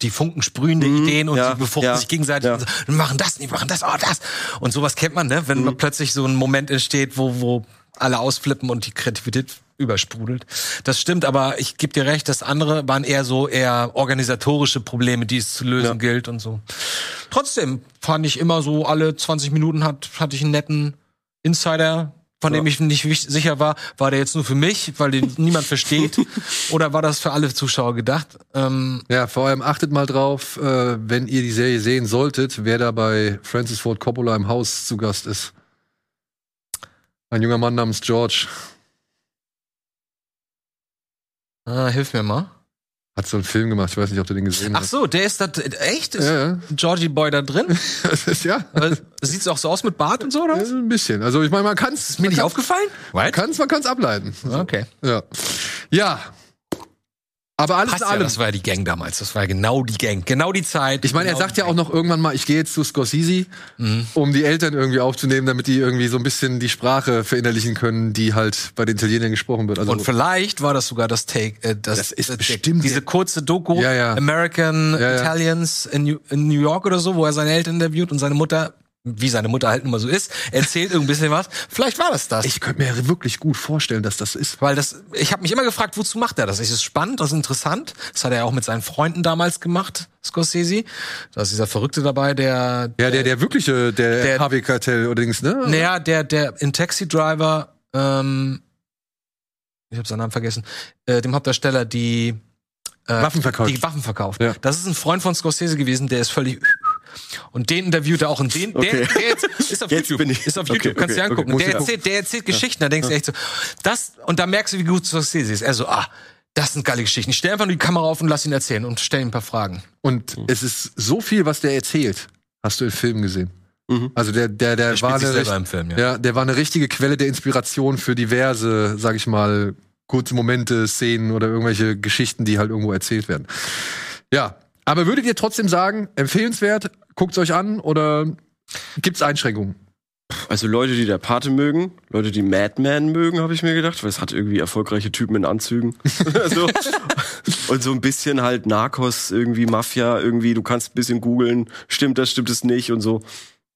die Funken sprühende Ideen und Mhm. ja, sie befruchten ja, sich gegenseitig. ja. Und so, wir machen das, wir machen das, oh das. Und sowas kennt man, ne? Mhm. Wenn man plötzlich so ein Moment entsteht, wo, wo alle ausflippen und die Kreativität übersprudelt. Das stimmt, aber ich gebe dir recht, das andere waren eher so eher organisatorische Probleme, die es zu lösen Ja. gilt und so. Trotzdem fand ich immer so, alle 20 Minuten hat, hatte ich einen netten Insider, von dem ich nicht sicher war, war der jetzt nur für mich, weil den *laughs* niemand versteht, oder war das für alle Zuschauer gedacht? Ähm, Ja, vor allem achtet mal drauf, äh, wenn ihr die Serie sehen solltet, wer da bei Francis Ford Coppola im Haus zu Gast ist. Ein junger Mann namens George ah, hilf mir mal. hat so einen Film gemacht. Ich weiß nicht, ob du den gesehen Ach hast. so, der ist da, echt? Ist Ja, ja. Georgie Boy da drin? *laughs* Ja. Sieht's auch so aus mit Bart und so, oder? Ja? Ein bisschen. Also ich meine, man kann es. Ist mir nicht aufgefallen? Man kann es man kann's ableiten. Okay. Ja. Ja. Aber alles Passt in ja, allem. das war ja die Gang damals. Das war ja genau die Gang. Genau die Zeit. Ich meine, er genau sagt die ja auch noch irgendwann mal, ich gehe jetzt zu Scorsese, um die Eltern irgendwie aufzunehmen, damit die irgendwie so ein bisschen die Sprache verinnerlichen können, die halt bei den Italienern gesprochen wird. Also Und vielleicht war das sogar das Take, äh, das, Das ist äh, bestimmt diese kurze Doku Ja, ja. American Ja, ja. Italians in New, in New York oder so, wo er seine Eltern interviewt und seine Mutter, wie seine Mutter halt immer so ist, erzählt ein bisschen was. Vielleicht war das das. ich könnte mir wirklich gut vorstellen, dass das ist. weil das, ich habe mich immer gefragt, wozu macht er das? Ist es spannend, das ist interessant? Das hat er auch mit seinen Freunden damals gemacht, Scorsese. Da ist dieser Verrückte dabei, der, Ja, der, der wirkliche, der, Der- Harvey Cartell übrigens, ne? Naja, der, der in Taxi Driver, ähm, ich habe seinen Namen vergessen, äh, dem Hauptdarsteller, die äh, Waffen verkauft. Die Waffen verkauft. Ja. Das ist ein Freund von Scorsese gewesen, der ist völlig und den interviewt er auch und den, Okay. der, der jetzt, ist auf Jetzt YouTube, ist auf okay, YouTube, kannst du dir okay, angucken. okay, der erzählt, der erzählt Geschichten, da denkst du echt so, das und da merkst du, wie gut Scorsese ist. Er so, ah, das sind geile Geschichten. Ich stell einfach nur die Kamera auf und lass ihn erzählen und stell ihm ein paar Fragen. Und es ist so viel, was der erzählt. Hast du in Filmen gesehen? Mhm. Also der, der, der, Der war eine im Film, ja. ja, der war eine richtige Quelle der Inspiration für diverse, sag ich mal, kurze Momente, Szenen oder irgendwelche Geschichten, die halt irgendwo erzählt werden. Ja, aber würdet ihr trotzdem sagen, empfehlenswert, guckt's euch an oder gibt's Einschränkungen? Also Leute, die der Pate mögen, Leute, die Madman mögen, habe ich mir gedacht, weil es hat irgendwie erfolgreiche Typen in Anzügen. *laughs* so. Und so ein bisschen halt Narcos, irgendwie Mafia, irgendwie, du kannst ein bisschen googeln, stimmt das, stimmt es nicht und so.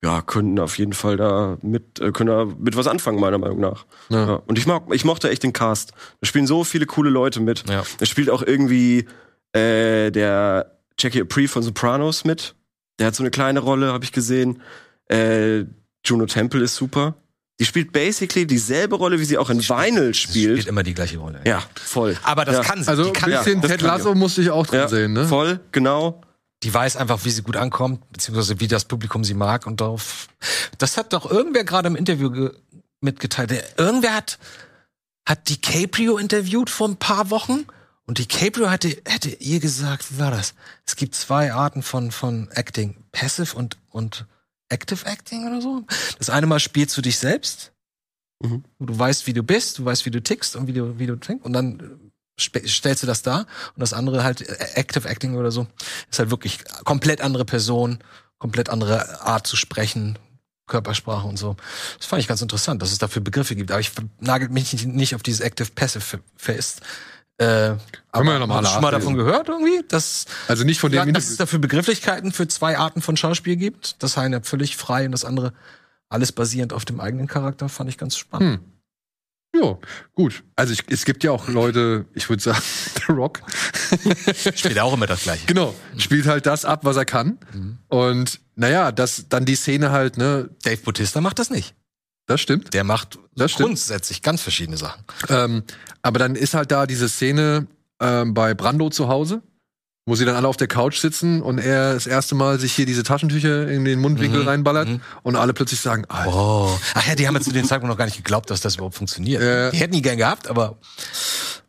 ja, können auf jeden Fall da mit, äh, können da mit was anfangen, meiner Meinung nach. Ja. Ja. Und ich mag, ich mochte echt den Cast. Da spielen so viele coole Leute mit. Ja. Da spielt auch irgendwie äh, der Jackie Apri von Sopranos mit. Der hat so eine kleine Rolle, habe ich gesehen. Äh, Juno Temple ist super. Die spielt basically dieselbe Rolle, wie sie auch in Vinyl Sie spielt. spielt immer die gleiche Rolle. Ja, voll. Aber das ja. kann sie. Also die, ein kann, bisschen das Ted Lasso musste ich auch drin Ja, sehen, ne? voll, genau. die weiß einfach, wie sie gut ankommt, beziehungsweise wie das Publikum sie mag und darauf. Das hat doch irgendwer gerade im Interview ge mitgeteilt. Irgendwer hat, hat DiCaprio interviewt vor ein paar Wochen und DiCaprio hatte, hätte ihr gesagt, wie war das? Es gibt zwei Arten von, von Acting. Passive und, und Active Acting oder so. Das eine Mal spielst du dich selbst. Mhm. Du weißt, wie du bist, du weißt, wie du tickst und wie du, wie du trinkst. Und dann stellst du das da. Und das andere halt äh, Active Acting oder so. Ist halt wirklich komplett andere Person, komplett andere Art zu sprechen, Körpersprache und so. Das fand ich ganz interessant, dass es dafür Begriffe gibt. Aber ich nagelt mich nicht- nicht auf dieses Active Passive fest. Äh, Können wir ja noch mal hast du schon mal davon gehört irgendwie? Dass, Also nicht von dem dass es dafür Begrifflichkeiten für zwei Arten von Schauspiel gibt. Das eine völlig frei und das andere alles basierend auf dem eigenen Charakter, fand ich ganz spannend. Hm. Ja, gut. Also ich, es gibt ja auch Leute, ich würde sagen, *laughs* The Rock, *laughs* Spielt auch immer das Gleiche. genau, spielt halt das ab, was er kann. Und naja, das dann die Szene halt, ne, Dave Bautista macht das nicht. Das stimmt. Der macht Das stimmt. grundsätzlich ganz verschiedene Sachen. Ähm, aber dann ist halt da diese Szene ähm, bei Brando zu Hause, wo sie dann alle auf der Couch sitzen und er das erste Mal sich hier diese Taschentücher in den Mundwinkel Mhm. reinballert Mhm. und alle plötzlich sagen, Alter, Oh. Ach ja, die haben ja zu dem Zeitpunkt noch gar nicht geglaubt, dass das überhaupt funktioniert. Ja. Die hätten die gern gehabt, aber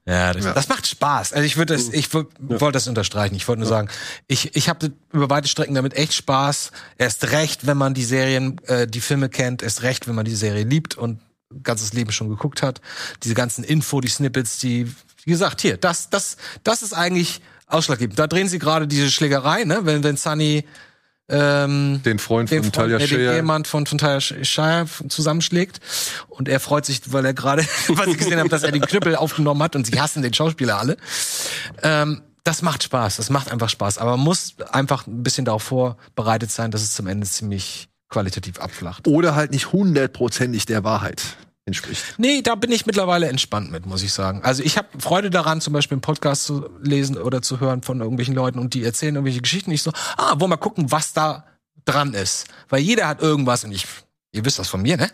ja, das, Ja. das macht Spaß. Also ich würde das, ich wür- wollte das unterstreichen. Ich wollte nur sagen, ich, ich habe über weite Strecken damit echt Spaß. Erst recht, wenn man die Serien, äh, die Filme kennt, erst recht, wenn man die Serie liebt und ganzes Leben schon geguckt hat. Diese ganzen Info, die Snippets, die, wie gesagt, hier, das, das, das ist eigentlich ausschlaggebend. Da drehen sie gerade diese Schlägerei, ne? Wenn, wenn Sunny ähm, den Freund den von Freund, Talia äh, den Shire. Ehemann von, von Talia Shire zusammenschlägt. Und er freut sich, weil er gerade, *laughs* was ich gesehen habe, dass er den Knüppel aufgenommen hat und sie hassen den Schauspieler alle. Ähm, das macht Spaß, das macht einfach Spaß. Aber man muss einfach ein bisschen darauf vorbereitet sein, dass es zum Ende ziemlich qualitativ abflacht. Oder halt nicht hundertprozentig der Wahrheit entspricht. Nee, da bin ich mittlerweile entspannt mit, muss ich sagen. Also ich habe Freude daran, zum Beispiel einen Podcast zu lesen oder zu hören von irgendwelchen Leuten und die erzählen irgendwelche Geschichten. Ich so, ah, wollen wir mal gucken, was da dran ist. Weil jeder hat irgendwas und ich, ihr wisst das von mir, ne?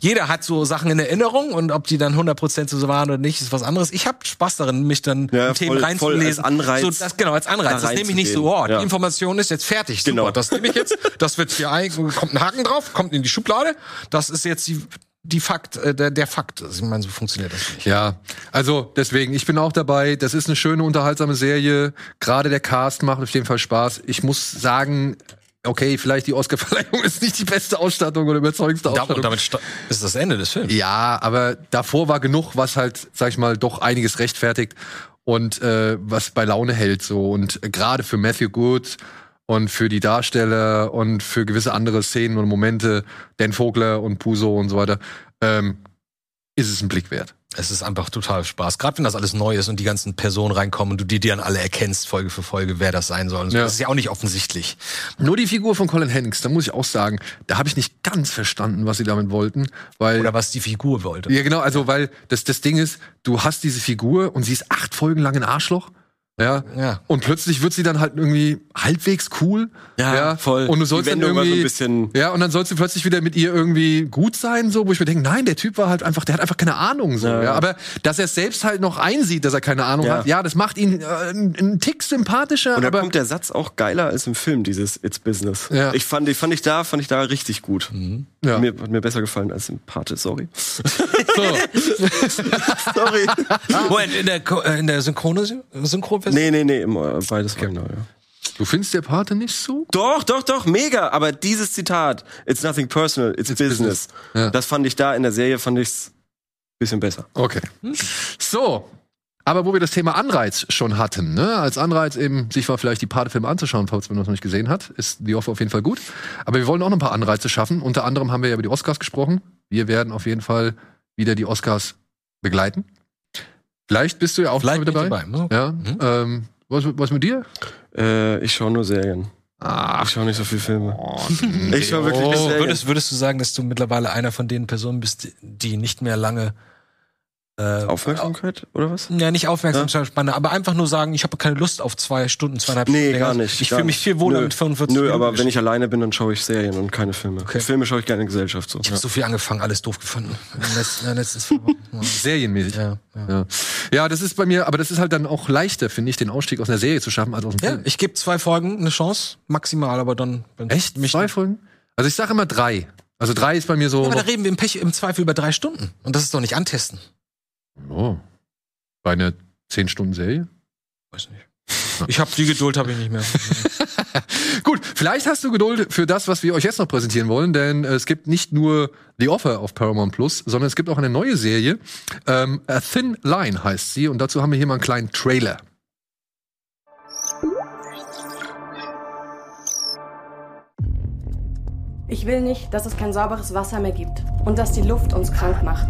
Jeder hat so Sachen in Erinnerung und ob die dann 100% so waren oder nicht, ist was anderes. Ich habe Spaß darin, mich dann Ja, in Themen voll- reinzulesen. voll als Anreiz, So, das, genau, als Anreiz. da Das nehme ich nicht so, oh, die Ja. Information ist jetzt fertig. Genau. Super, das nehme ich jetzt. Das wird hier ein, kommt ein Haken drauf, kommt in die Schublade. Das ist jetzt die, die Fakt, äh, der, der Fakt. Also, ich meine, so funktioniert das nicht. Ja, also deswegen, ich bin auch dabei. Das ist eine schöne, unterhaltsame Serie. Gerade der Cast macht auf jeden Fall Spaß. Ich muss sagen, okay, vielleicht die Oscarverleihung *laughs* ist nicht die beste Ausstattung oder überzeugendste Da, und Ausstattung. damit ist das Ende des Films. Ja, aber davor war genug, was halt, sag ich mal, doch einiges rechtfertigt und äh, was bei Laune hält so. Und gerade für Matthew Good und für die Darsteller und für gewisse andere Szenen und Momente, Dan Vogler und Puso und so weiter, ähm, ist es ein Blick wert. Es ist einfach total Spaß. Gerade wenn das alles neu ist und die ganzen Personen reinkommen und du die, die dann alle erkennst, Folge für Folge, wer das sein soll. Ja. Das ist ja auch nicht offensichtlich. Nur die Figur von Colin Hanks, da muss ich auch sagen, da habe ich nicht ganz verstanden, was sie damit wollten, weil Oder was die Figur wollte. Ja, genau, also weil das, das Ding ist, du hast diese Figur und sie ist acht Folgen lang ein Arschloch. Ja. Ja. Und plötzlich wird sie dann halt irgendwie halbwegs cool. Ja, voll. Und du sollst dann so irgendwie. ein bisschen- ja, und dann sollst du plötzlich wieder mit ihr irgendwie gut sein, so, wo ich mir denke, nein, der Typ war halt einfach, der hat einfach keine Ahnung, so. Ja, Ja. Aber dass er es selbst halt noch einsieht, dass er keine Ahnung Ja. hat, ja, das macht ihn äh, einen Tick sympathischer, Und da kommt der Satz auch geiler als im Film, dieses It's Business. Ja. Ich fand, ich fand ich da, fand ich da richtig gut. Ja. Mir, hat mir besser gefallen als im Pate, sorry. so. *laughs* sorry. Moment, in der, Ko- äh, in der Synchrone, Synchronversion? nee, nee, nee, beides original, ja. Du findest der Pate nicht so? Doch, doch, doch, mega. Aber dieses Zitat, it's nothing personal, it's, business. business. Ja. Das fand ich da in der Serie, fand ich's bisschen besser. Okay. So. Aber wo wir das Thema Anreiz schon hatten, ne? als Anreiz eben, sich mal vielleicht die Pate-Filme anzuschauen, falls man das noch nicht gesehen hat, ist The Offer auf jeden Fall gut. Aber wir wollen auch noch ein paar Anreize schaffen. Unter anderem haben wir ja über die Oscars gesprochen. Wir werden auf jeden Fall wieder die Oscars begleiten. Vielleicht bist du ja auch Vielleicht mit dabei. dabei, ne? Ja. Mhm. Ähm, was, was mit dir? Äh, ich schaue nur Serien. Ach, Ich schaue nicht so viele Filme. oh, *laughs* Ich schaue wirklich oh. Serien. Würdest, würdest du sagen, dass du mittlerweile einer von den Personen bist, die- die nicht mehr lange äh, Aufmerksamkeit oder was? Ja, nicht Aufmerksamkeitsspanne, aber einfach nur sagen, ich habe keine Lust auf zwei Stunden, zweieinhalb Nee, Stunden. gar länger. nicht. Ich gar fühle mich viel wohler Nö. mit 45 Nö, Minuten. aber wenn ich alleine bin, dann schaue ich Serien und keine Filme. Okay. Filme schaue ich gerne in Gesellschaft so. ich habe so viel angefangen, alles doof gefunden. *laughs* Serienmäßig. Ja, ja. Ja. ja, das ist bei mir, aber das ist halt dann auch leichter, finde ich, den Ausstieg aus einer Serie zu schaffen als aus ja, Film. ich gebe zwei Folgen eine Chance, maximal, aber dann. Echt? Mich Zwei Folgen? Also ich sage immer drei. Also drei ist bei mir so. Ja, aber da reden wir im Pech im Zweifel über drei Stunden. Und das ist doch nicht antesten. Oh. Bei einer zehn Stunden Serie? Weiß nicht. Ich habe die Geduld habe ich nicht mehr. *laughs* Gut, vielleicht hast du Geduld für das, was wir euch jetzt noch präsentieren wollen, denn äh, es gibt nicht nur The Offer auf Paramount Plus, sondern es gibt auch eine neue Serie. Ähm, A Thin Line heißt sie und dazu haben wir hier mal einen kleinen Trailer. Ich will nicht, dass es kein sauberes Wasser mehr gibt und dass die Luft uns krank macht.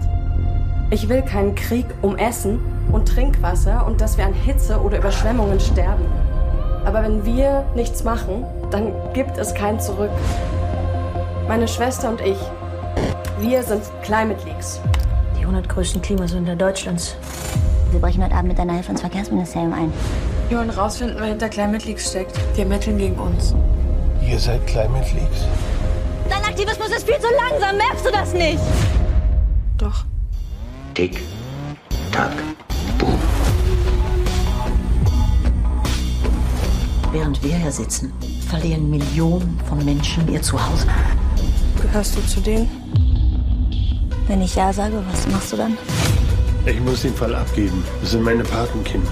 Ich will keinen Krieg um Essen und Trinkwasser und dass wir an Hitze oder Überschwemmungen sterben. Aber wenn wir nichts machen, dann gibt es kein Zurück. Meine Schwester und ich, wir sind Climate Leaks. Die 100 größten Klimasünder Deutschlands. Wir brechen heute Abend mit deiner Hilfe ins Verkehrsministerium ein. Wir wollen rausfinden, wer hinter Climate Leaks steckt. Die ermitteln gegen uns. Ihr seid Climate Leaks. Dein Aktivismus ist viel zu langsam, merkst du das nicht? Doch. Tick, tack, boom. Während wir hier sitzen, verlieren Millionen von Menschen ihr Zuhause. Gehörst du zu denen? Wenn ich Ja sage, was machst du dann? Ich muss den Fall abgeben. Das sind meine Patenkinder.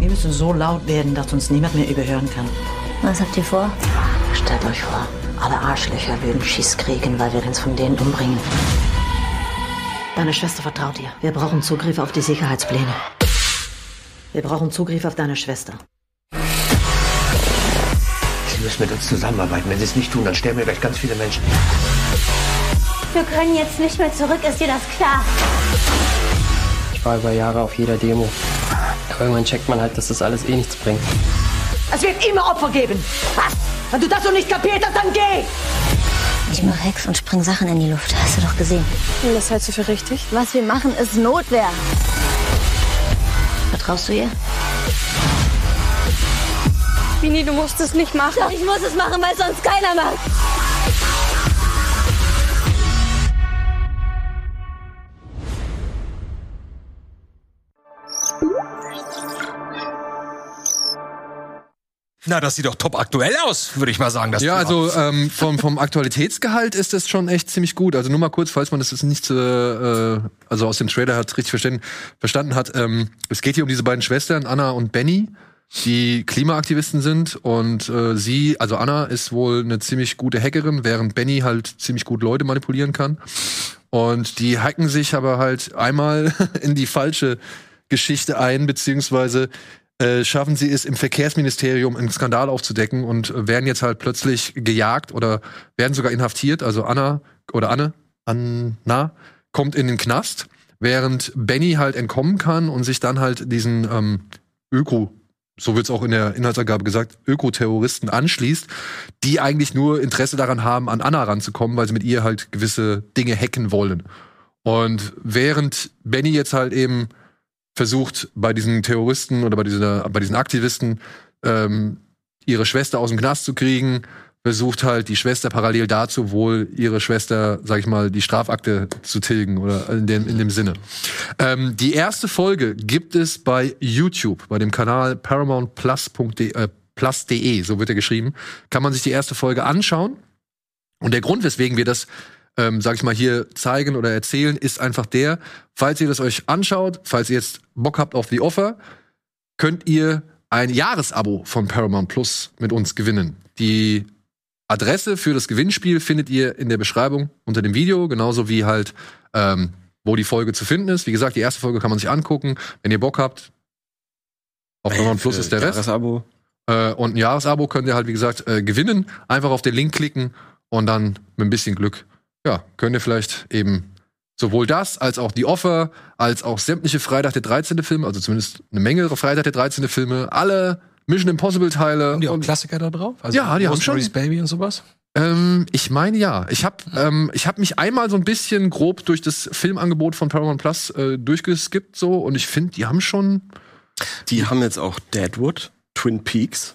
Wir müssen so laut werden, dass uns niemand mehr überhören kann. Was habt ihr vor? Stellt euch vor, alle Arschlöcher würden Schiss kriegen, weil wir uns von denen umbringen. Deine Schwester vertraut dir. Wir brauchen Zugriff auf die Sicherheitspläne. Wir brauchen Zugriff auf deine Schwester. Sie müssen mit uns zusammenarbeiten. Wenn Sie es nicht tun, dann sterben hier gleich ganz viele Menschen. Wir können jetzt nicht mehr zurück, ist dir das klar? Ich war über Jahre auf jeder Demo. Aber irgendwann checkt man halt, dass das alles eh nichts bringt. Es wird immer Opfer geben. Was? Wenn du das noch nicht kapiert hast, dann geh! Ich mach Hex und spring Sachen in die Luft. Hast du doch gesehen. Und das hältst du für richtig? Was wir machen, ist Notwehr. Vertraust du ihr? Bini, du musst es nicht machen. Doch, ich muss es machen, weil sonst keiner macht. Na, das sieht doch top aktuell aus, würde ich mal sagen. Das Ja, also ähm, vom, vom Aktualitätsgehalt ist das schon echt ziemlich gut. Also nur mal kurz, falls man das jetzt nicht, äh, also aus dem Trailer hat richtig verstanden, verstanden hat. Ähm, es geht hier um diese beiden Schwestern, Anna und Benny, die Klimaaktivisten sind. Und äh, sie, also Anna, ist wohl eine ziemlich gute Hackerin, während Benny halt ziemlich gut Leute manipulieren kann. Und die hacken sich aber halt einmal *laughs* in die falsche Geschichte ein, beziehungsweise äh, schaffen sie es im Verkehrsministerium einen Skandal aufzudecken und äh, werden jetzt halt plötzlich gejagt oder werden sogar inhaftiert. Also Anna oder Anne, Anna kommt in den Knast, während Benny halt entkommen kann und sich dann halt diesen ähm, Öko, so wird's auch in der Inhaltsangabe gesagt, Ökoterroristen anschließt, die eigentlich nur Interesse daran haben, an Anna ranzukommen, weil sie mit ihr halt gewisse Dinge hacken wollen. Und während Benny jetzt halt eben versucht, bei diesen Terroristen oder bei, dieser, bei diesen Aktivisten ähm, ihre Schwester aus dem Knast zu kriegen, versucht halt die Schwester parallel dazu wohl ihre Schwester, sag ich mal, die Strafakte zu tilgen oder in dem, in dem Sinne. Ähm, die erste Folge gibt es bei YouTube, bei dem Kanal paramountplus.de, äh, plus.de, so wird er geschrieben, kann man sich die erste Folge anschauen. Und der Grund, weswegen wir das ähm, sag ich mal, hier zeigen oder erzählen, ist einfach der, falls ihr das euch anschaut, falls ihr jetzt Bock habt auf The Offer, könnt ihr ein Jahresabo von Paramount Plus mit uns gewinnen. Die Adresse für das Gewinnspiel findet ihr in der Beschreibung unter dem Video, genauso wie halt, ähm, wo die Folge zu finden ist. Wie gesagt, die erste Folge kann man sich angucken. Wenn ihr Bock habt, auf Paramount Plus ist der Rest. Jahresabo. Äh, und ein Jahresabo könnt ihr halt, wie gesagt, äh, gewinnen. Einfach auf den Link klicken und dann mit ein bisschen Glück, ja, könnt ihr vielleicht eben sowohl das als auch die Offer, als auch sämtliche Freitag der 13. Filme, also zumindest eine Menge Freitag der 13. Filme, alle Mission Impossible Teile. Haben die auch und- Klassiker da drauf? Also Ja, die haben schon. Rosemary's Baby und sowas? Ähm, ich meine ja. Ich habe ähm, ich hab mich einmal so ein bisschen grob durch das Filmangebot von Paramount Plus äh, durchgeskippt so und ich finde, die haben schon. Die haben jetzt auch Deadwood, Twin Peaks,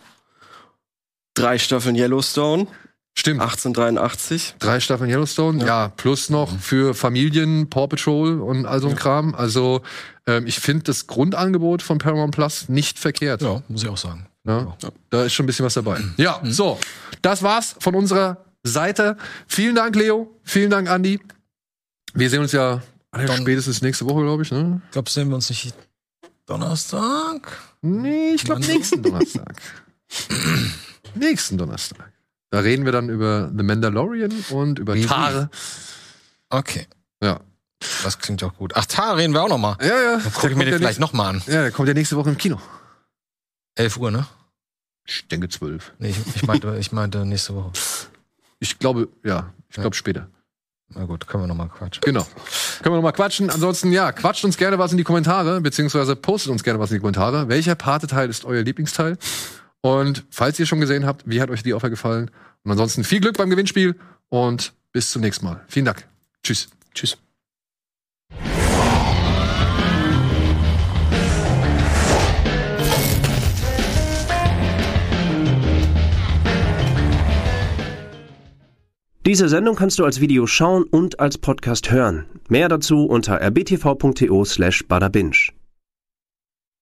drei Staffeln Yellowstone, Stimmt. 1883. Drei Staffeln Yellowstone, ja, plus noch für Familien Paw Patrol und all so ein Kram. Also ähm, ich finde das Grundangebot von Paramount Plus nicht verkehrt. Ja, muss ich auch sagen. Ja, da ist schon ein bisschen was dabei. Ja, so, das war's von unserer Seite. Vielen Dank, Leo. Vielen Dank, Andi. Wir sehen uns ja Dann- spätestens nächste Woche, glaube ich. Ne? Ich glaube, sehen wir uns nicht Donnerstag? Nee, ich glaube nächsten Donnerstag. *clears throat* nächsten Donnerstag. Da reden wir dann über The Mandalorian und über Tare. Okay. Ja. Das klingt auch gut. Ach, Tar reden wir auch noch mal. Ja, ja. Dann gucke ich mir den vielleicht noch mal an. Ja, der kommt ja nächste Woche im Kino. 11 Uhr, ne? Ich denke zwölf. Nee, ich, ich, meinte, ich meinte nächste Woche. Ich glaube, ja, ich Ja. glaube später. Na gut, können wir noch mal quatschen. Genau. Können wir noch mal quatschen. Ansonsten, ja, quatscht uns gerne was in die Kommentare, beziehungsweise postet uns gerne was in die Kommentare. Welcher Pate-Teil ist euer Lieblingsteil? Und falls ihr schon gesehen habt, wie hat euch die Offer gefallen? Und ansonsten viel Glück beim Gewinnspiel und bis zum nächsten Mal. Vielen Dank. Tschüss. Tschüss. Diese Sendung kannst du als Video schauen und als Podcast hören. Mehr dazu unter rbtv.to slash badabinch.